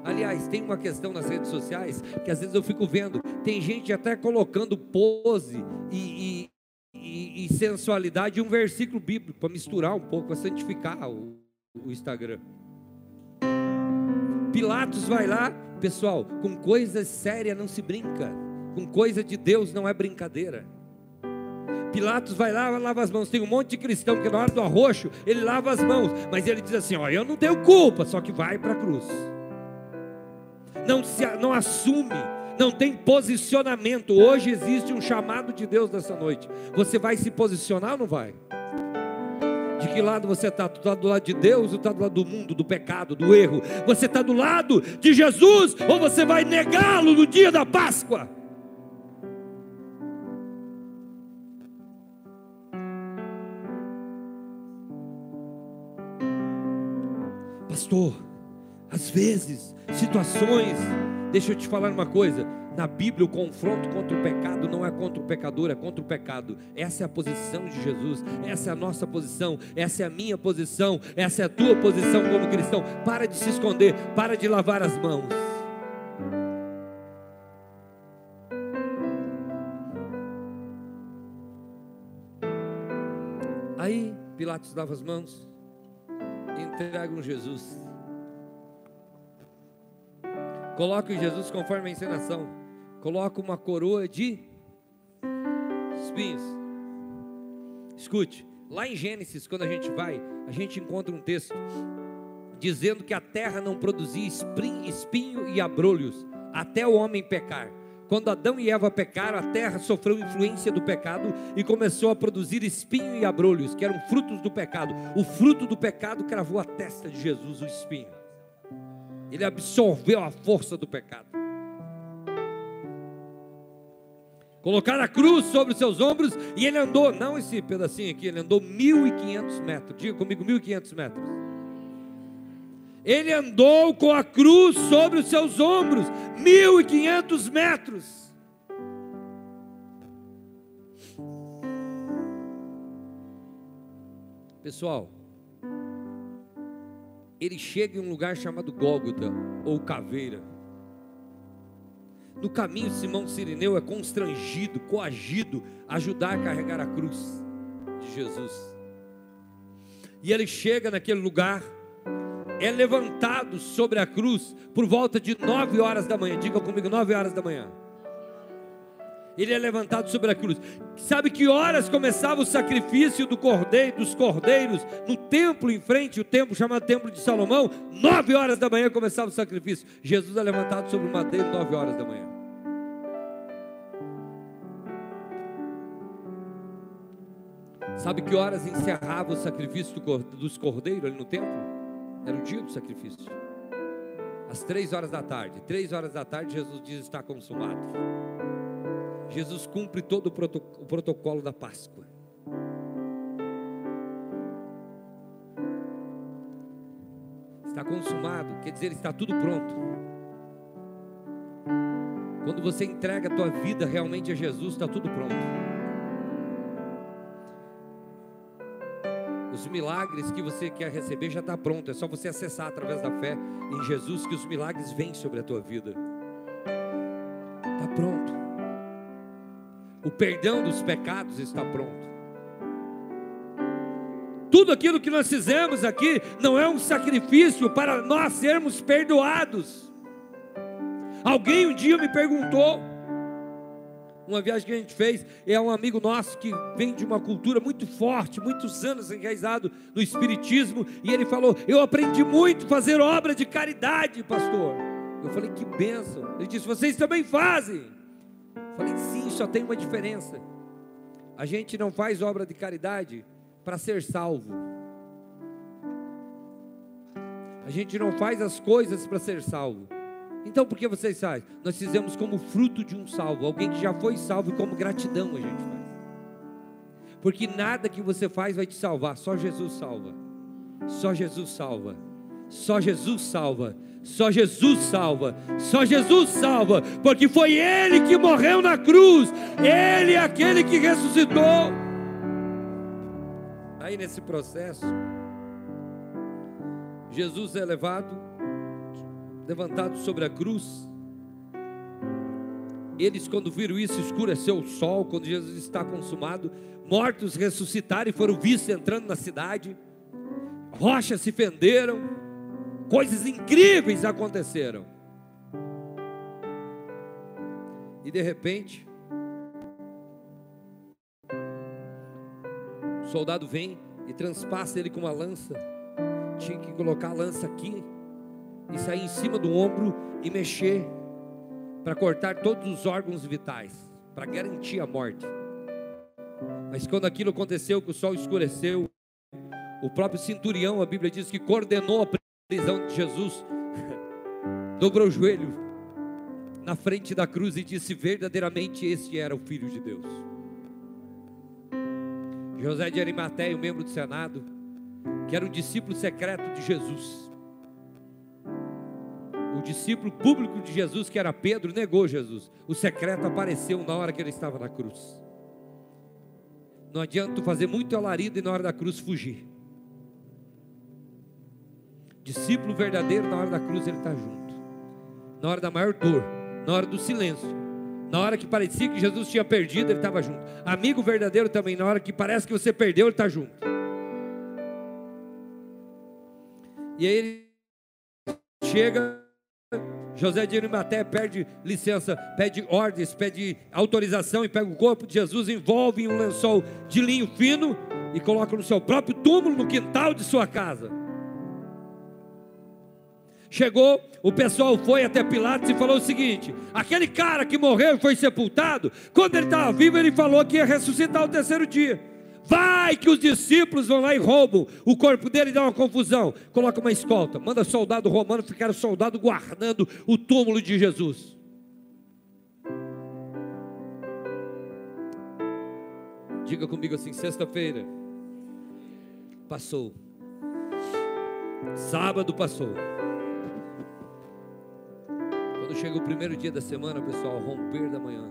Aliás, tem uma questão nas redes sociais que às vezes eu fico vendo, tem gente até colocando pose e, e, e, e sensualidade em um versículo bíblico para misturar um pouco, para santificar o, o Instagram. Pilatos vai lá, pessoal, com coisas sérias não se brinca, com coisa de Deus não é brincadeira. Pilatos vai lá, lava as mãos. Tem um monte de cristão que na hora do arroxo, ele lava as mãos, mas ele diz assim: Ó, eu não tenho culpa, só que vai para a cruz. Não, se, não assume, não tem posicionamento. Hoje existe um chamado de Deus nessa noite. Você vai se posicionar ou não vai? De que lado você está? Tu está do lado de Deus ou está do lado do mundo, do pecado, do erro? Você está do lado de Jesus ou você vai negá-lo no dia da Páscoa? Pastor, às vezes, situações, deixa eu te falar uma coisa: na Bíblia, o confronto contra o pecado não é contra o pecador, é contra o pecado. Essa é a posição de Jesus, essa é a nossa posição, essa é a minha posição, essa é a tua posição como cristão. Para de se esconder, para de lavar as mãos. Aí Pilatos lava as mãos entregam Jesus. Coloca Jesus conforme a encenação coloca uma coroa de espinhos. Escute, lá em Gênesis, quando a gente vai, a gente encontra um texto dizendo que a terra não produzia espinho e abrolhos até o homem pecar. Quando Adão e Eva pecaram, a terra sofreu influência do pecado e começou a produzir espinho e abrolhos, que eram frutos do pecado. O fruto do pecado cravou a testa de Jesus, o espinho. Ele absorveu a força do pecado. Colocaram a cruz sobre os seus ombros e ele andou, não esse pedacinho aqui, ele andou 1.500 metros. Diga comigo, 1.500 metros. Ele andou com a cruz sobre os seus ombros, 1.500 metros. Pessoal, ele chega em um lugar chamado Gólgota ou Caveira. No caminho, Simão Sirineu é constrangido, coagido a ajudar a carregar a cruz de Jesus. E ele chega naquele lugar, é levantado sobre a cruz por volta de nove horas da manhã. Diga comigo, nove horas da manhã. Ele é levantado sobre a cruz. Sabe que horas começava o sacrifício do cordeiro, dos cordeiros no templo em frente, o templo chamado Templo de Salomão? Nove horas da manhã começava o sacrifício. Jesus é levantado sobre o madeiro nove horas da manhã. Sabe que horas encerrava o sacrifício dos cordeiros ali no templo? Era o dia do sacrifício. Às três horas da tarde. Três horas da tarde, Jesus diz: está consumado. Jesus cumpre todo o protocolo da Páscoa. Está consumado, quer dizer, está tudo pronto. Quando você entrega a tua vida realmente a Jesus, está tudo pronto. Os milagres que você quer receber já está pronto. É só você acessar através da fé em Jesus que os milagres vêm sobre a tua vida. Está pronto. O perdão dos pecados está pronto. Tudo aquilo que nós fizemos aqui não é um sacrifício para nós sermos perdoados. Alguém um dia me perguntou, uma viagem que a gente fez, é um amigo nosso que vem de uma cultura muito forte, muitos anos enraizado no Espiritismo, e ele falou: Eu aprendi muito fazer obra de caridade, pastor. Eu falei: Que benção. Ele disse: Vocês também fazem. Falei: Sim, só tem uma diferença. A gente não faz obra de caridade para ser salvo. A gente não faz as coisas para ser salvo. Então por que vocês fazem? Nós fizemos como fruto de um salvo, alguém que já foi salvo e como gratidão a gente faz. Porque nada que você faz vai te salvar, só Jesus salva. Só Jesus salva. Só Jesus salva. Só Jesus salva. Só Jesus salva, porque foi ele que morreu na cruz. Ele é aquele que ressuscitou. Aí nesse processo, Jesus é levado levantado sobre a cruz. Eles, quando viram isso, escureceu o sol, quando Jesus está consumado, mortos ressuscitaram e foram vistos entrando na cidade, rochas se fenderam, coisas incríveis aconteceram. E de repente, soldado vem e transpassa ele com uma lança. Tinha que colocar a lança aqui e sair em cima do ombro e mexer para cortar todos os órgãos vitais, para garantir a morte. Mas quando aquilo aconteceu, que o sol escureceu, o próprio centurião, a Bíblia diz que coordenou a prisão de Jesus, dobrou o joelho na frente da cruz e disse: verdadeiramente este era o Filho de Deus. José de Arimateia, membro do Senado, que era um discípulo secreto de Jesus. O discípulo público de Jesus, que era Pedro, negou Jesus. O secreto apareceu na hora que ele estava na cruz. Não adianta fazer muito alarido e na hora da cruz fugir. Discípulo verdadeiro, na hora da cruz ele está junto. Na hora da maior dor, na hora do silêncio. Na hora que parecia que Jesus tinha perdido, ele estava junto. Amigo verdadeiro também, na hora que parece que você perdeu, ele está junto. E aí ele chega, José de Arimaté pede licença, pede ordens, pede autorização e pega o corpo de Jesus, envolve em um lençol de linho fino e coloca no seu próprio túmulo no quintal de sua casa. Chegou, o pessoal foi até Pilatos e falou o seguinte: aquele cara que morreu e foi sepultado, quando ele estava vivo, ele falou que ia ressuscitar o terceiro dia. Vai que os discípulos vão lá e roubam o corpo dele dá uma confusão. Coloca uma escolta, manda soldado romano ficar soldado guardando o túmulo de Jesus. Diga comigo assim: sexta-feira passou, sábado passou. Quando chega o primeiro dia da semana, pessoal, romper da manhã.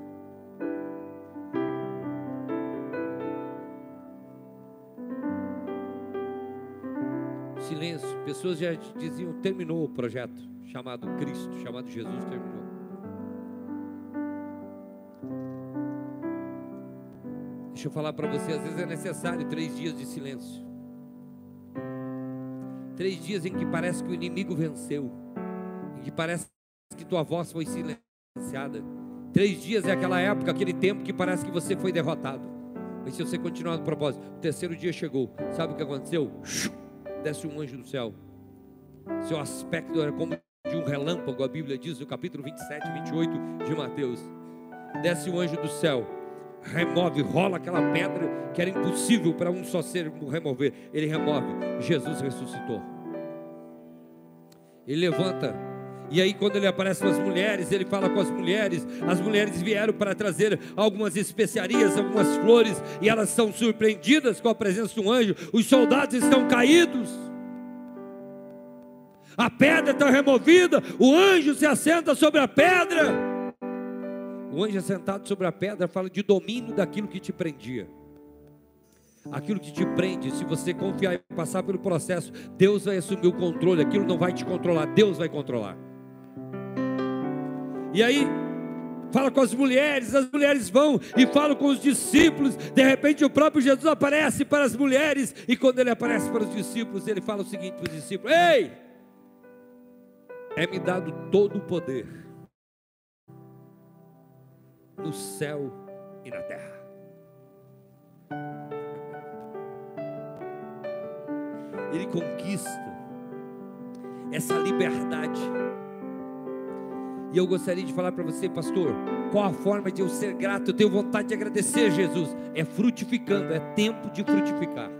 Silêncio. Pessoas já diziam terminou o projeto chamado Cristo, chamado Jesus terminou. Deixa eu falar para você, às vezes é necessário três dias de silêncio. Três dias em que parece que o inimigo venceu, em que parece que tua voz foi silenciada. Três dias é aquela época, aquele tempo que parece que você foi derrotado. Mas se você continuar no propósito, o terceiro dia chegou. Sabe o que aconteceu? Desce um anjo do céu. Seu aspecto era como de um relâmpago, a Bíblia diz no capítulo 27, 28 de Mateus. Desce um anjo do céu, remove, rola aquela pedra que era impossível para um só ser remover. Ele remove. Jesus ressuscitou. Ele levanta e aí, quando ele aparece com as mulheres, ele fala com as mulheres. As mulheres vieram para trazer algumas especiarias, algumas flores, e elas são surpreendidas com a presença de um anjo. Os soldados estão caídos. A pedra está removida, o anjo se assenta sobre a pedra. O anjo assentado sobre a pedra fala de domínio daquilo que te prendia. Aquilo que te prende, se você confiar e passar pelo processo, Deus vai assumir o controle. Aquilo não vai te controlar, Deus vai controlar. E aí, fala com as mulheres, as mulheres vão e falam com os discípulos. De repente, o próprio Jesus aparece para as mulheres, e quando ele aparece para os discípulos, ele fala o seguinte para os discípulos: Ei, é-me dado todo o poder no céu e na terra. Ele conquista essa liberdade e eu gostaria de falar para você, pastor, qual a forma de eu ser grato? Eu tenho vontade de agradecer, Jesus. É frutificando, é tempo de frutificar.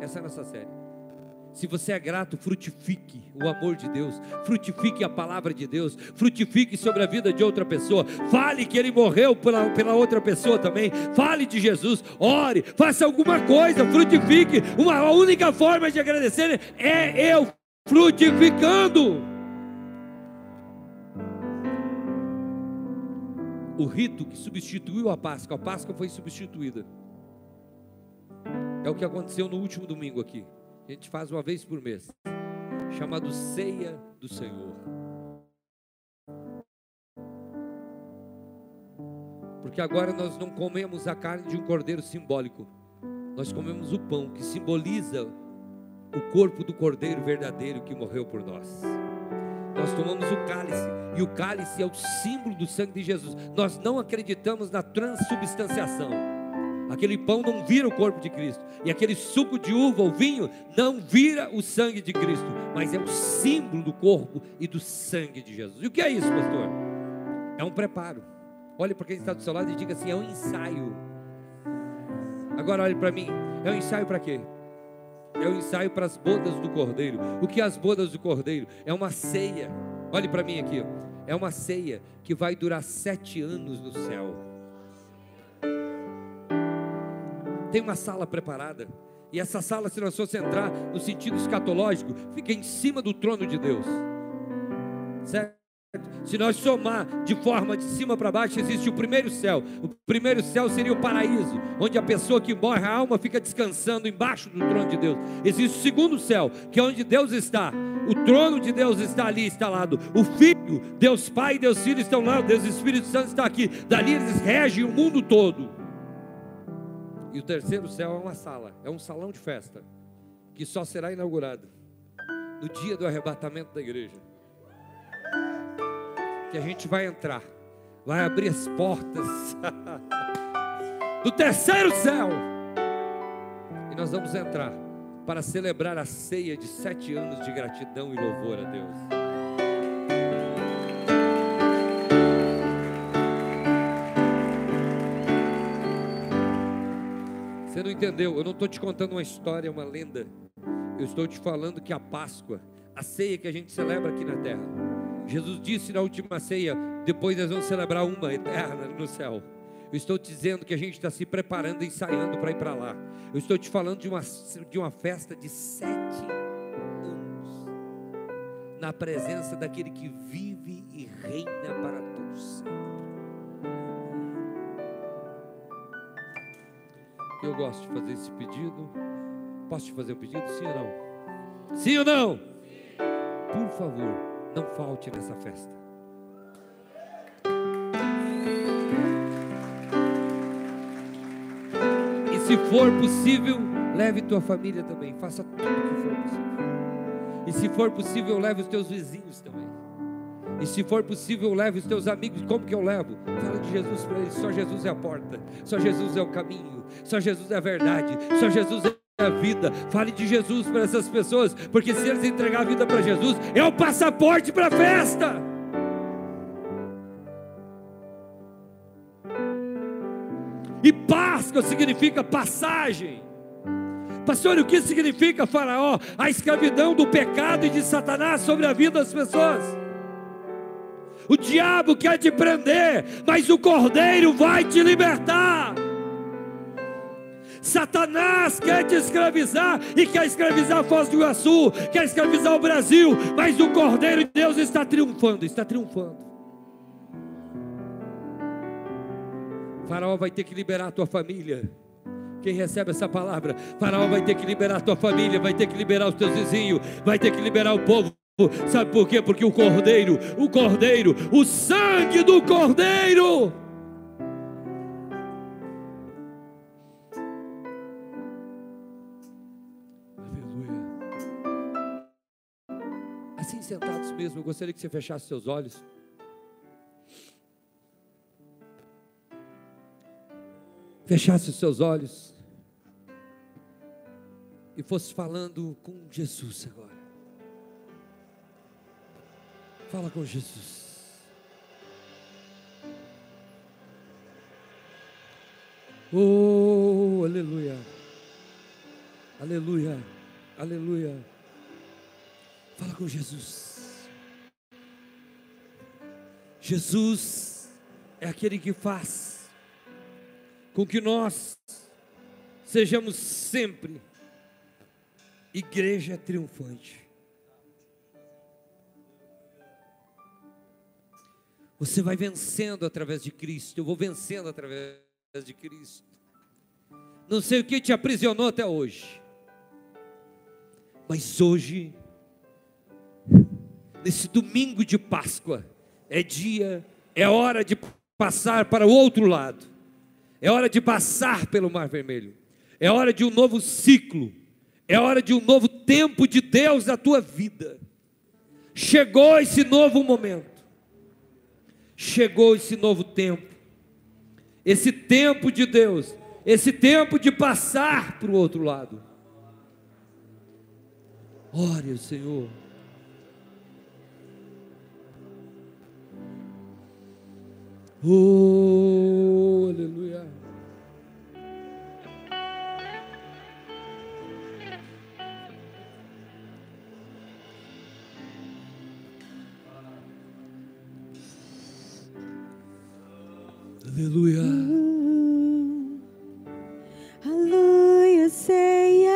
Essa é a nossa série. Se você é grato, frutifique o amor de Deus, frutifique a palavra de Deus, frutifique sobre a vida de outra pessoa, fale que ele morreu pela, pela outra pessoa também, fale de Jesus, ore, faça alguma coisa, frutifique. Uma, a única forma de agradecer é eu frutificando. O rito que substituiu a Páscoa, a Páscoa foi substituída. É o que aconteceu no último domingo aqui. A gente faz uma vez por mês, chamado Ceia do Senhor. Porque agora nós não comemos a carne de um cordeiro simbólico, nós comemos o pão que simboliza o corpo do cordeiro verdadeiro que morreu por nós nós tomamos o cálice, e o cálice é o símbolo do sangue de Jesus. Nós não acreditamos na transubstanciação. aquele pão não vira o corpo de Cristo, e aquele suco de uva ou vinho não vira o sangue de Cristo, mas é o símbolo do corpo e do sangue de Jesus. E o que é isso, pastor? É um preparo. Olhe para quem está do seu lado e diga assim: é um ensaio. Agora olhe para mim: é um ensaio para quê? É um ensaio para as bodas do cordeiro. O que é as bodas do cordeiro? É uma ceia. Olhe para mim aqui. É uma ceia que vai durar sete anos no céu. Tem uma sala preparada. E essa sala, se nós fosse entrar no sentido escatológico, fica em cima do trono de Deus. Certo? Se nós somar de forma de cima para baixo, existe o primeiro céu. O primeiro céu seria o paraíso, onde a pessoa que morre, a alma fica descansando embaixo do trono de Deus. Existe o segundo céu, que é onde Deus está. O trono de Deus está ali instalado. O Filho, Deus Pai e Deus Filho estão lá. Deus Espírito Santo está aqui. Dali eles regem o mundo todo. E o terceiro céu é uma sala, é um salão de festa, que só será inaugurado no dia do arrebatamento da igreja que a gente vai entrar, vai abrir as portas do terceiro céu, e nós vamos entrar para celebrar a ceia de sete anos de gratidão e louvor a Deus. Você não entendeu? Eu não estou te contando uma história, uma lenda. Eu estou te falando que a Páscoa, a ceia que a gente celebra aqui na terra, Jesus disse na última ceia: depois nós vamos celebrar uma eterna no céu. Eu estou te dizendo que a gente está se preparando, ensaiando para ir para lá. Eu estou te falando de uma, de uma festa de sete anos, na presença daquele que vive e reina para todos sempre. Eu gosto de fazer esse pedido. Posso te fazer um pedido? Sim ou não? Sim ou não? Por favor não falte nessa festa. E se for possível, leve tua família também. Faça tudo que for possível. E se for possível, leve os teus vizinhos também. E se for possível, leve os teus amigos. Como que eu levo? Fala de Jesus para eles. Só Jesus é a porta. Só Jesus é o caminho. Só Jesus é a verdade. Só Jesus é a vida. Fale de Jesus para essas pessoas, porque se eles entregar a vida para Jesus, é o passaporte para a festa. E Páscoa significa passagem. Pastor, o que significa Faraó? A escravidão do pecado e de Satanás sobre a vida das pessoas. O diabo quer te prender, mas o cordeiro vai te libertar. Satanás quer te escravizar e quer escravizar a Foz do Iguaçu, quer escravizar o Brasil, mas o Cordeiro de Deus está triunfando, está triunfando. Faraó vai ter que liberar a tua família. Quem recebe essa palavra, Faraó vai ter que liberar a tua família, vai ter que liberar os teus vizinhos, vai ter que liberar o povo. Sabe por quê? Porque o Cordeiro, o Cordeiro, o sangue do Cordeiro sentados mesmo, eu gostaria que você fechasse seus olhos. Fechasse os seus olhos e fosse falando com Jesus agora. Fala com Jesus. Oh, aleluia. Aleluia. Aleluia. Fala com Jesus. Jesus é aquele que faz com que nós sejamos sempre igreja triunfante. Você vai vencendo através de Cristo, eu vou vencendo através de Cristo. Não sei o que te aprisionou até hoje, mas hoje nesse domingo de Páscoa, é dia, é hora de passar para o outro lado, é hora de passar pelo Mar Vermelho, é hora de um novo ciclo, é hora de um novo tempo de Deus na tua vida. Chegou esse novo momento, chegou esse novo tempo, esse tempo de Deus, esse tempo de passar para o outro lado. Ore o Senhor. Oh, aleluia. Aleluia. Aleluia, ceia.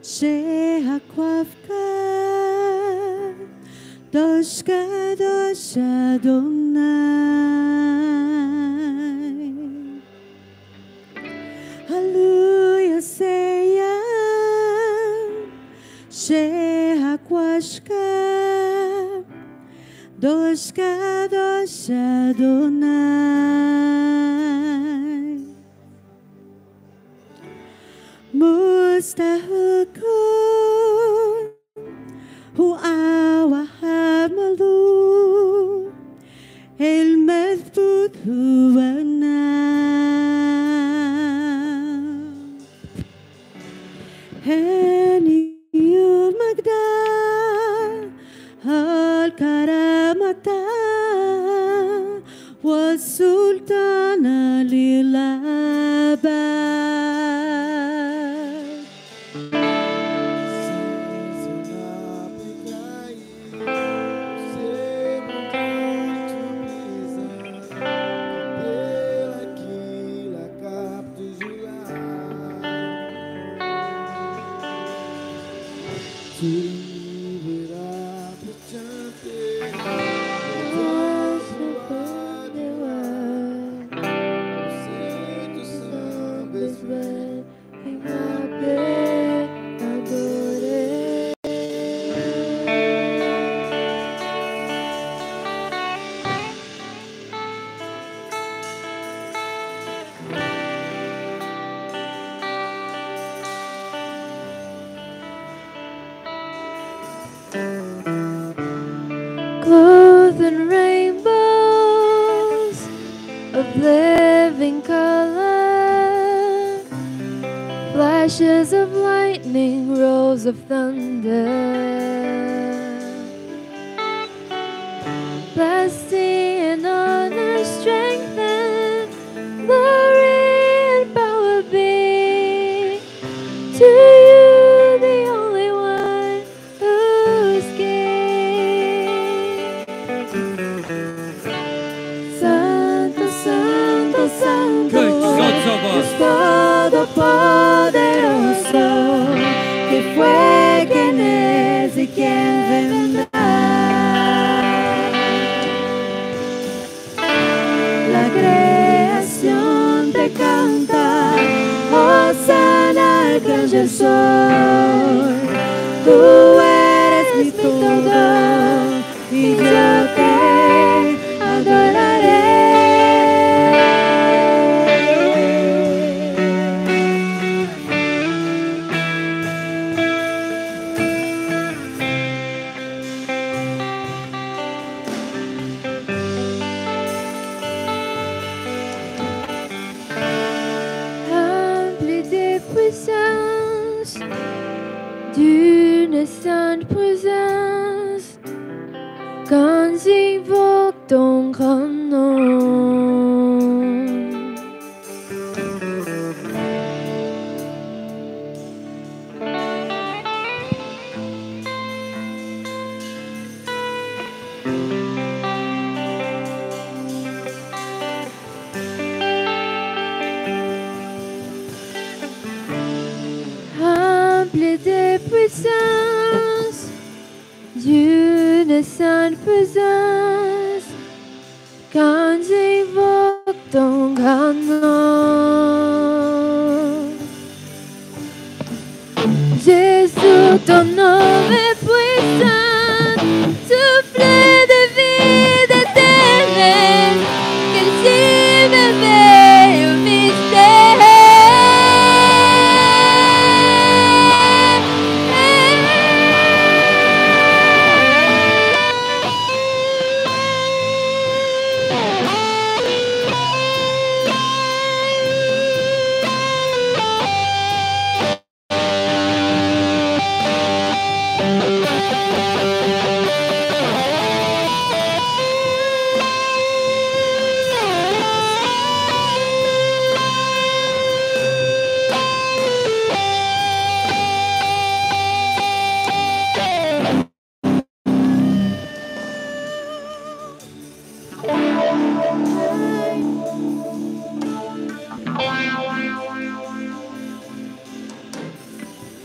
Cheia com Kadosh, Kadosh Adonai. Hallelujah, Seya, Shehakwashka, Dosh Kadosh Adonai. Phương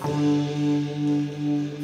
Música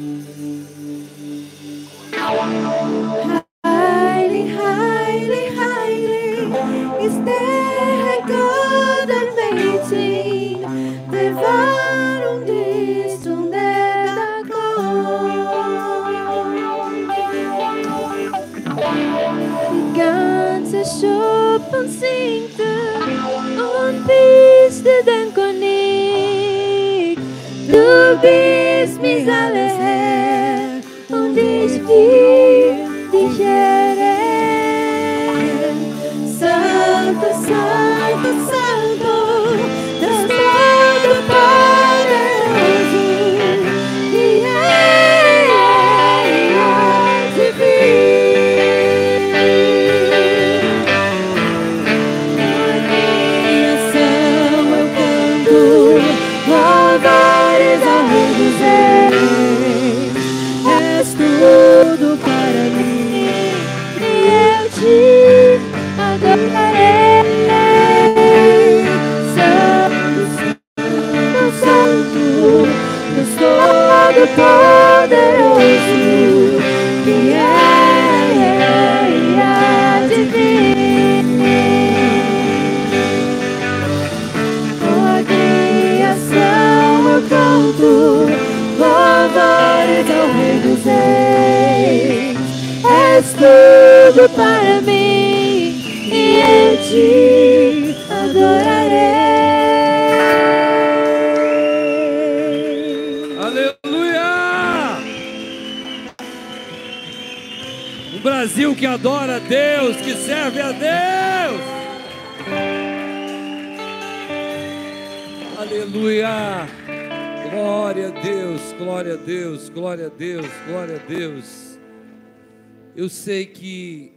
sei que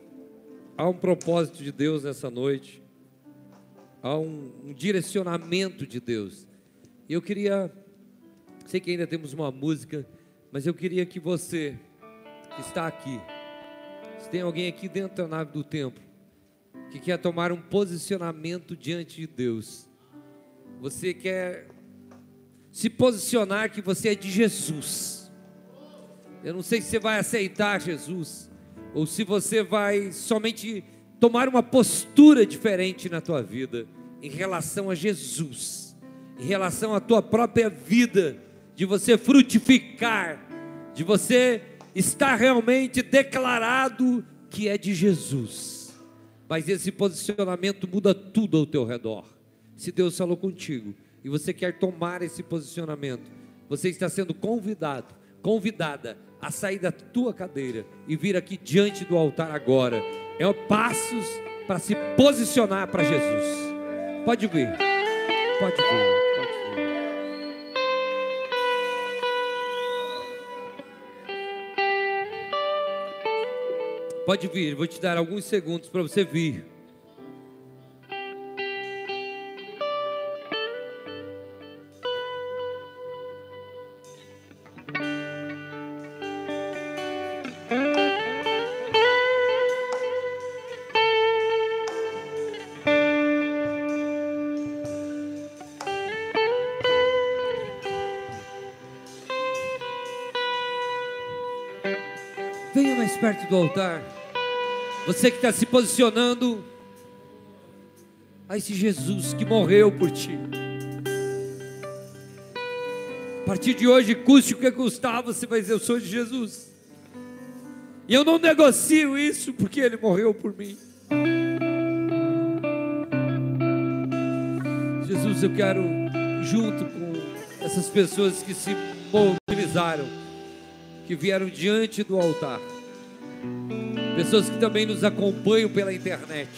há um propósito de Deus nessa noite, há um, um direcionamento de Deus. E eu queria Sei que ainda temos uma música, mas eu queria que você que está aqui, se tem alguém aqui dentro da nave do tempo que quer tomar um posicionamento diante de Deus, você quer se posicionar que você é de Jesus. Eu não sei se você vai aceitar Jesus ou se você vai somente tomar uma postura diferente na tua vida em relação a Jesus, em relação à tua própria vida, de você frutificar, de você estar realmente declarado que é de Jesus. Mas esse posicionamento muda tudo ao teu redor. Se Deus falou contigo e você quer tomar esse posicionamento, você está sendo convidado, convidada a sair da tua cadeira e vir aqui diante do altar agora. É passos para se posicionar para Jesus. Pode vir, pode vir, pode vir. Vou te dar alguns segundos para você vir. Altar. Você que está se posicionando a esse Jesus que morreu por ti. A partir de hoje, custe o que custar, você vai dizer: Eu sou de Jesus. E eu não negocio isso porque ele morreu por mim. Jesus, eu quero, junto com essas pessoas que se mobilizaram, que vieram diante do altar, pessoas que também nos acompanham pela internet,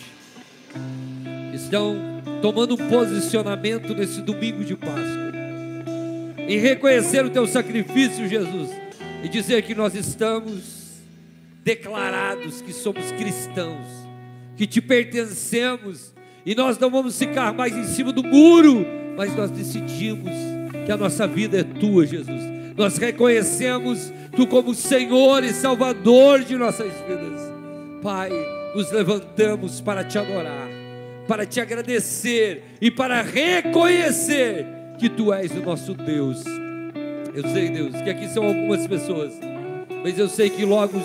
estão tomando um posicionamento nesse domingo de Páscoa, em reconhecer o teu sacrifício, Jesus, e dizer que nós estamos declarados que somos cristãos, que te pertencemos, e nós não vamos ficar mais em cima do muro, mas nós decidimos que a nossa vida é tua, Jesus. Nós reconhecemos tu como Senhor e Salvador de nossas vidas. Pai, nos levantamos para te adorar, para te agradecer e para reconhecer que tu és o nosso Deus. Eu sei, Deus, que aqui são algumas pessoas, mas eu sei que logo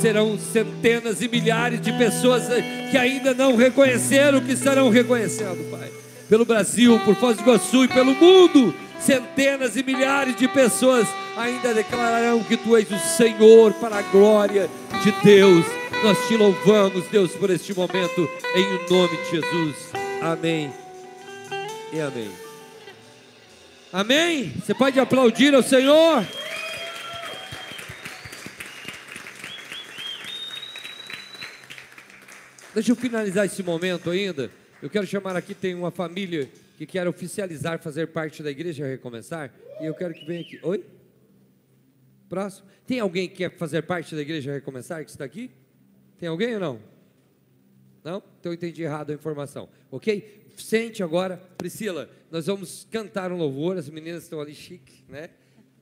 serão centenas e milhares de pessoas que ainda não reconheceram, que estarão reconhecendo, Pai. pelo Brasil, por Foz do Iguaçu e pelo mundo. Centenas e milhares de pessoas ainda declararão que tu és o Senhor para a glória de Deus. Nós te louvamos, Deus, por este momento, em nome de Jesus. Amém e amém. Amém? Você pode aplaudir ao Senhor? Deixa eu finalizar esse momento ainda. Eu quero chamar aqui, tem uma família que quer oficializar, fazer parte da igreja Recomeçar. E eu quero que venha aqui. Oi? Próximo. Tem alguém que quer fazer parte da igreja Recomeçar que está aqui? Tem alguém ou não? Não? Então eu entendi errado a informação. Ok? Sente agora, Priscila, nós vamos cantar um louvor, as meninas estão ali chique, né?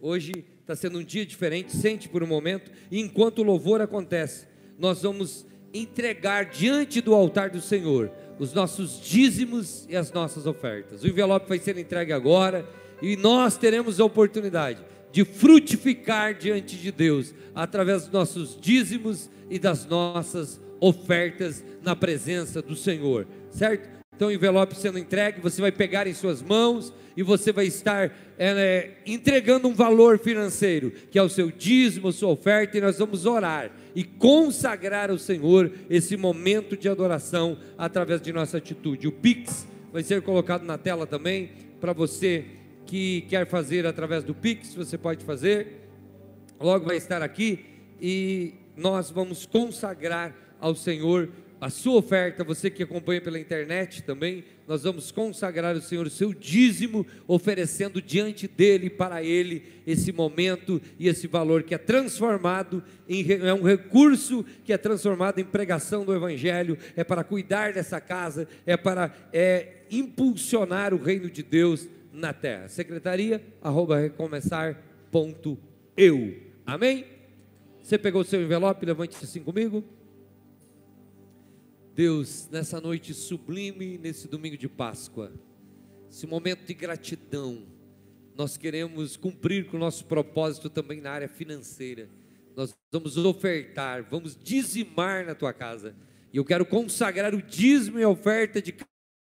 Hoje está sendo um dia diferente, sente por um momento, e enquanto o louvor acontece, nós vamos entregar diante do altar do Senhor os nossos dízimos e as nossas ofertas. O envelope vai ser entregue agora e nós teremos a oportunidade de frutificar diante de Deus através dos nossos dízimos e das nossas ofertas na presença do Senhor, certo? Então, o envelope sendo entregue, você vai pegar em suas mãos e você vai estar é, entregando um valor financeiro, que é o seu dízimo, sua oferta, e nós vamos orar e consagrar ao Senhor esse momento de adoração através de nossa atitude. O Pix vai ser colocado na tela também para você que quer fazer através do Pix, você pode fazer. Logo vai estar aqui e nós vamos consagrar ao Senhor a sua oferta, você que acompanha pela internet também, nós vamos consagrar ao Senhor o seu dízimo, oferecendo diante dele, para ele, esse momento e esse valor que é transformado, em, é um recurso que é transformado em pregação do Evangelho, é para cuidar dessa casa, é para é, impulsionar o reino de Deus na terra. Secretaria, arroba recomeçar.eu. Amém? Você pegou o seu envelope? Levante-se assim comigo. Deus, nessa noite sublime, nesse domingo de Páscoa, esse momento de gratidão, nós queremos cumprir com o nosso propósito também na área financeira. Nós vamos ofertar, vamos dizimar na tua casa. E eu quero consagrar o dízimo e a oferta de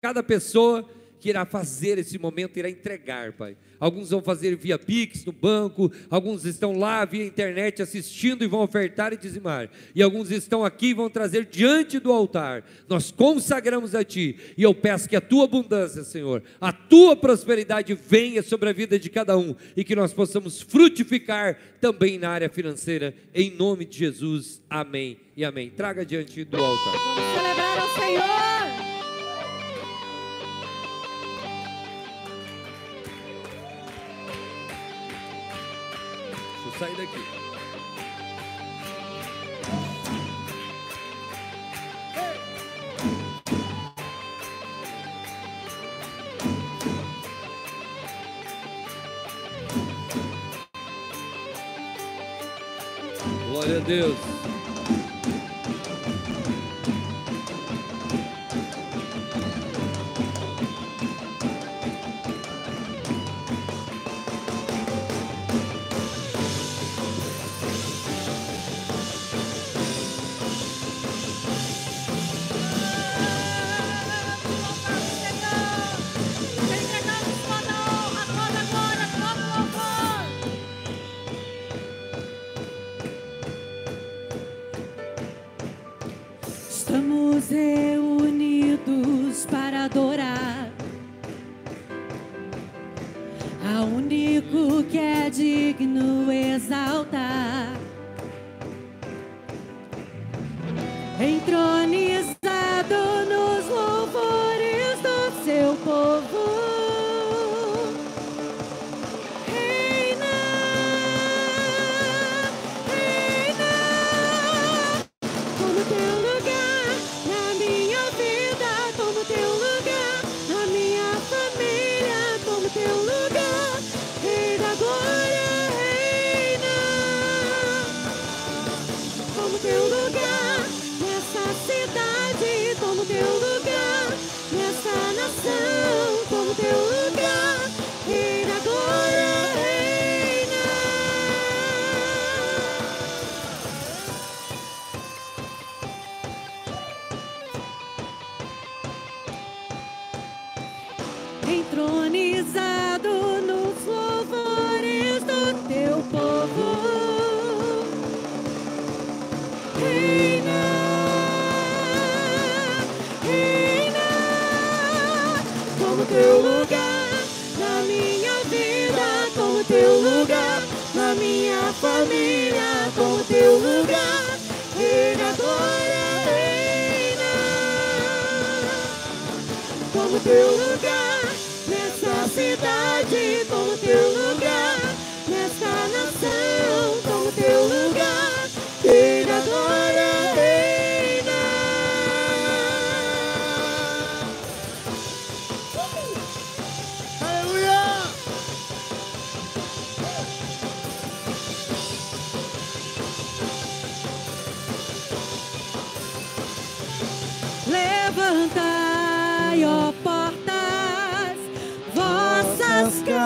cada pessoa que irá fazer esse momento, irá entregar, Pai. Alguns vão fazer via Pix no banco, alguns estão lá via internet assistindo e vão ofertar e dizimar. E alguns estão aqui e vão trazer diante do altar. Nós consagramos a Ti e eu peço que a Tua abundância, Senhor, a Tua prosperidade venha sobre a vida de cada um e que nós possamos frutificar também na área financeira, em nome de Jesus. Amém e amém. Traga diante do altar. Vamos celebrar ao Senhor. Sair daqui. Glória a Deus.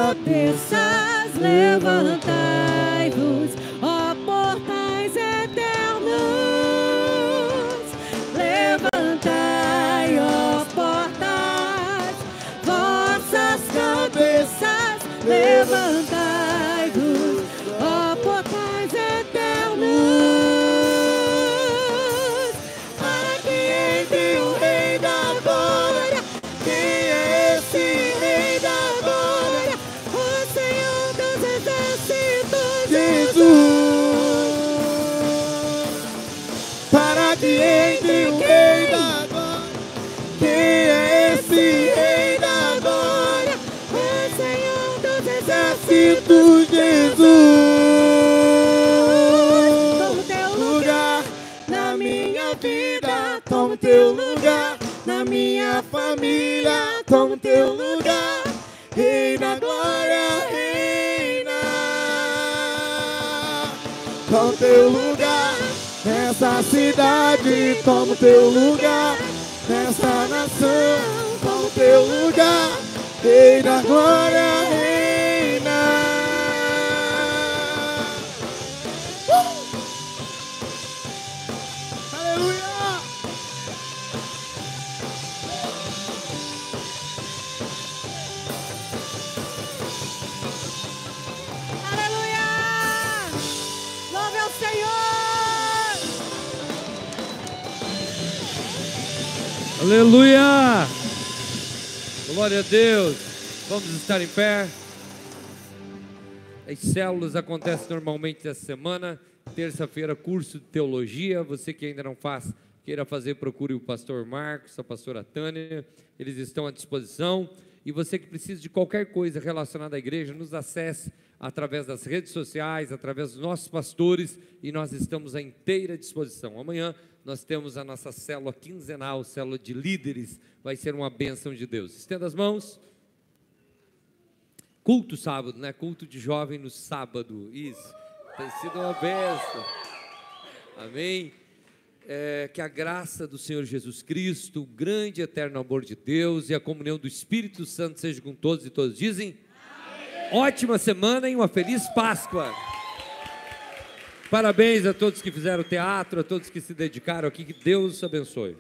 Cabeças, levantai-vos, ó portais eternos. Levantai, ó portas, vossas cabeças, levantai-vos, teu lugar nessa cidade, toma o teu lugar nessa nação, toma o teu lugar. Reina, glória, Aleluia! Glória a Deus. Vamos estar em pé. As células acontecem normalmente essa semana. Terça-feira, curso de teologia. Você que ainda não faz, queira fazer, procure o pastor Marcos, a pastora Tânia. Eles estão à disposição. E você que precisa de qualquer coisa relacionada à igreja, nos acesse através das redes sociais, através dos nossos pastores, e nós estamos à inteira disposição. Amanhã nós temos a nossa célula quinzenal, célula de líderes, vai ser uma bênção de Deus. Estenda as mãos. Culto sábado, né? Culto de jovem no sábado. Isso. Tem sido uma bênção. Amém. É, que a graça do Senhor Jesus Cristo, o grande e eterno amor de Deus e a comunhão do Espírito Santo seja com todos e todos dizem. Ótima semana e uma feliz Páscoa. Parabéns a todos que fizeram teatro, a todos que se dedicaram aqui. Que Deus abençoe.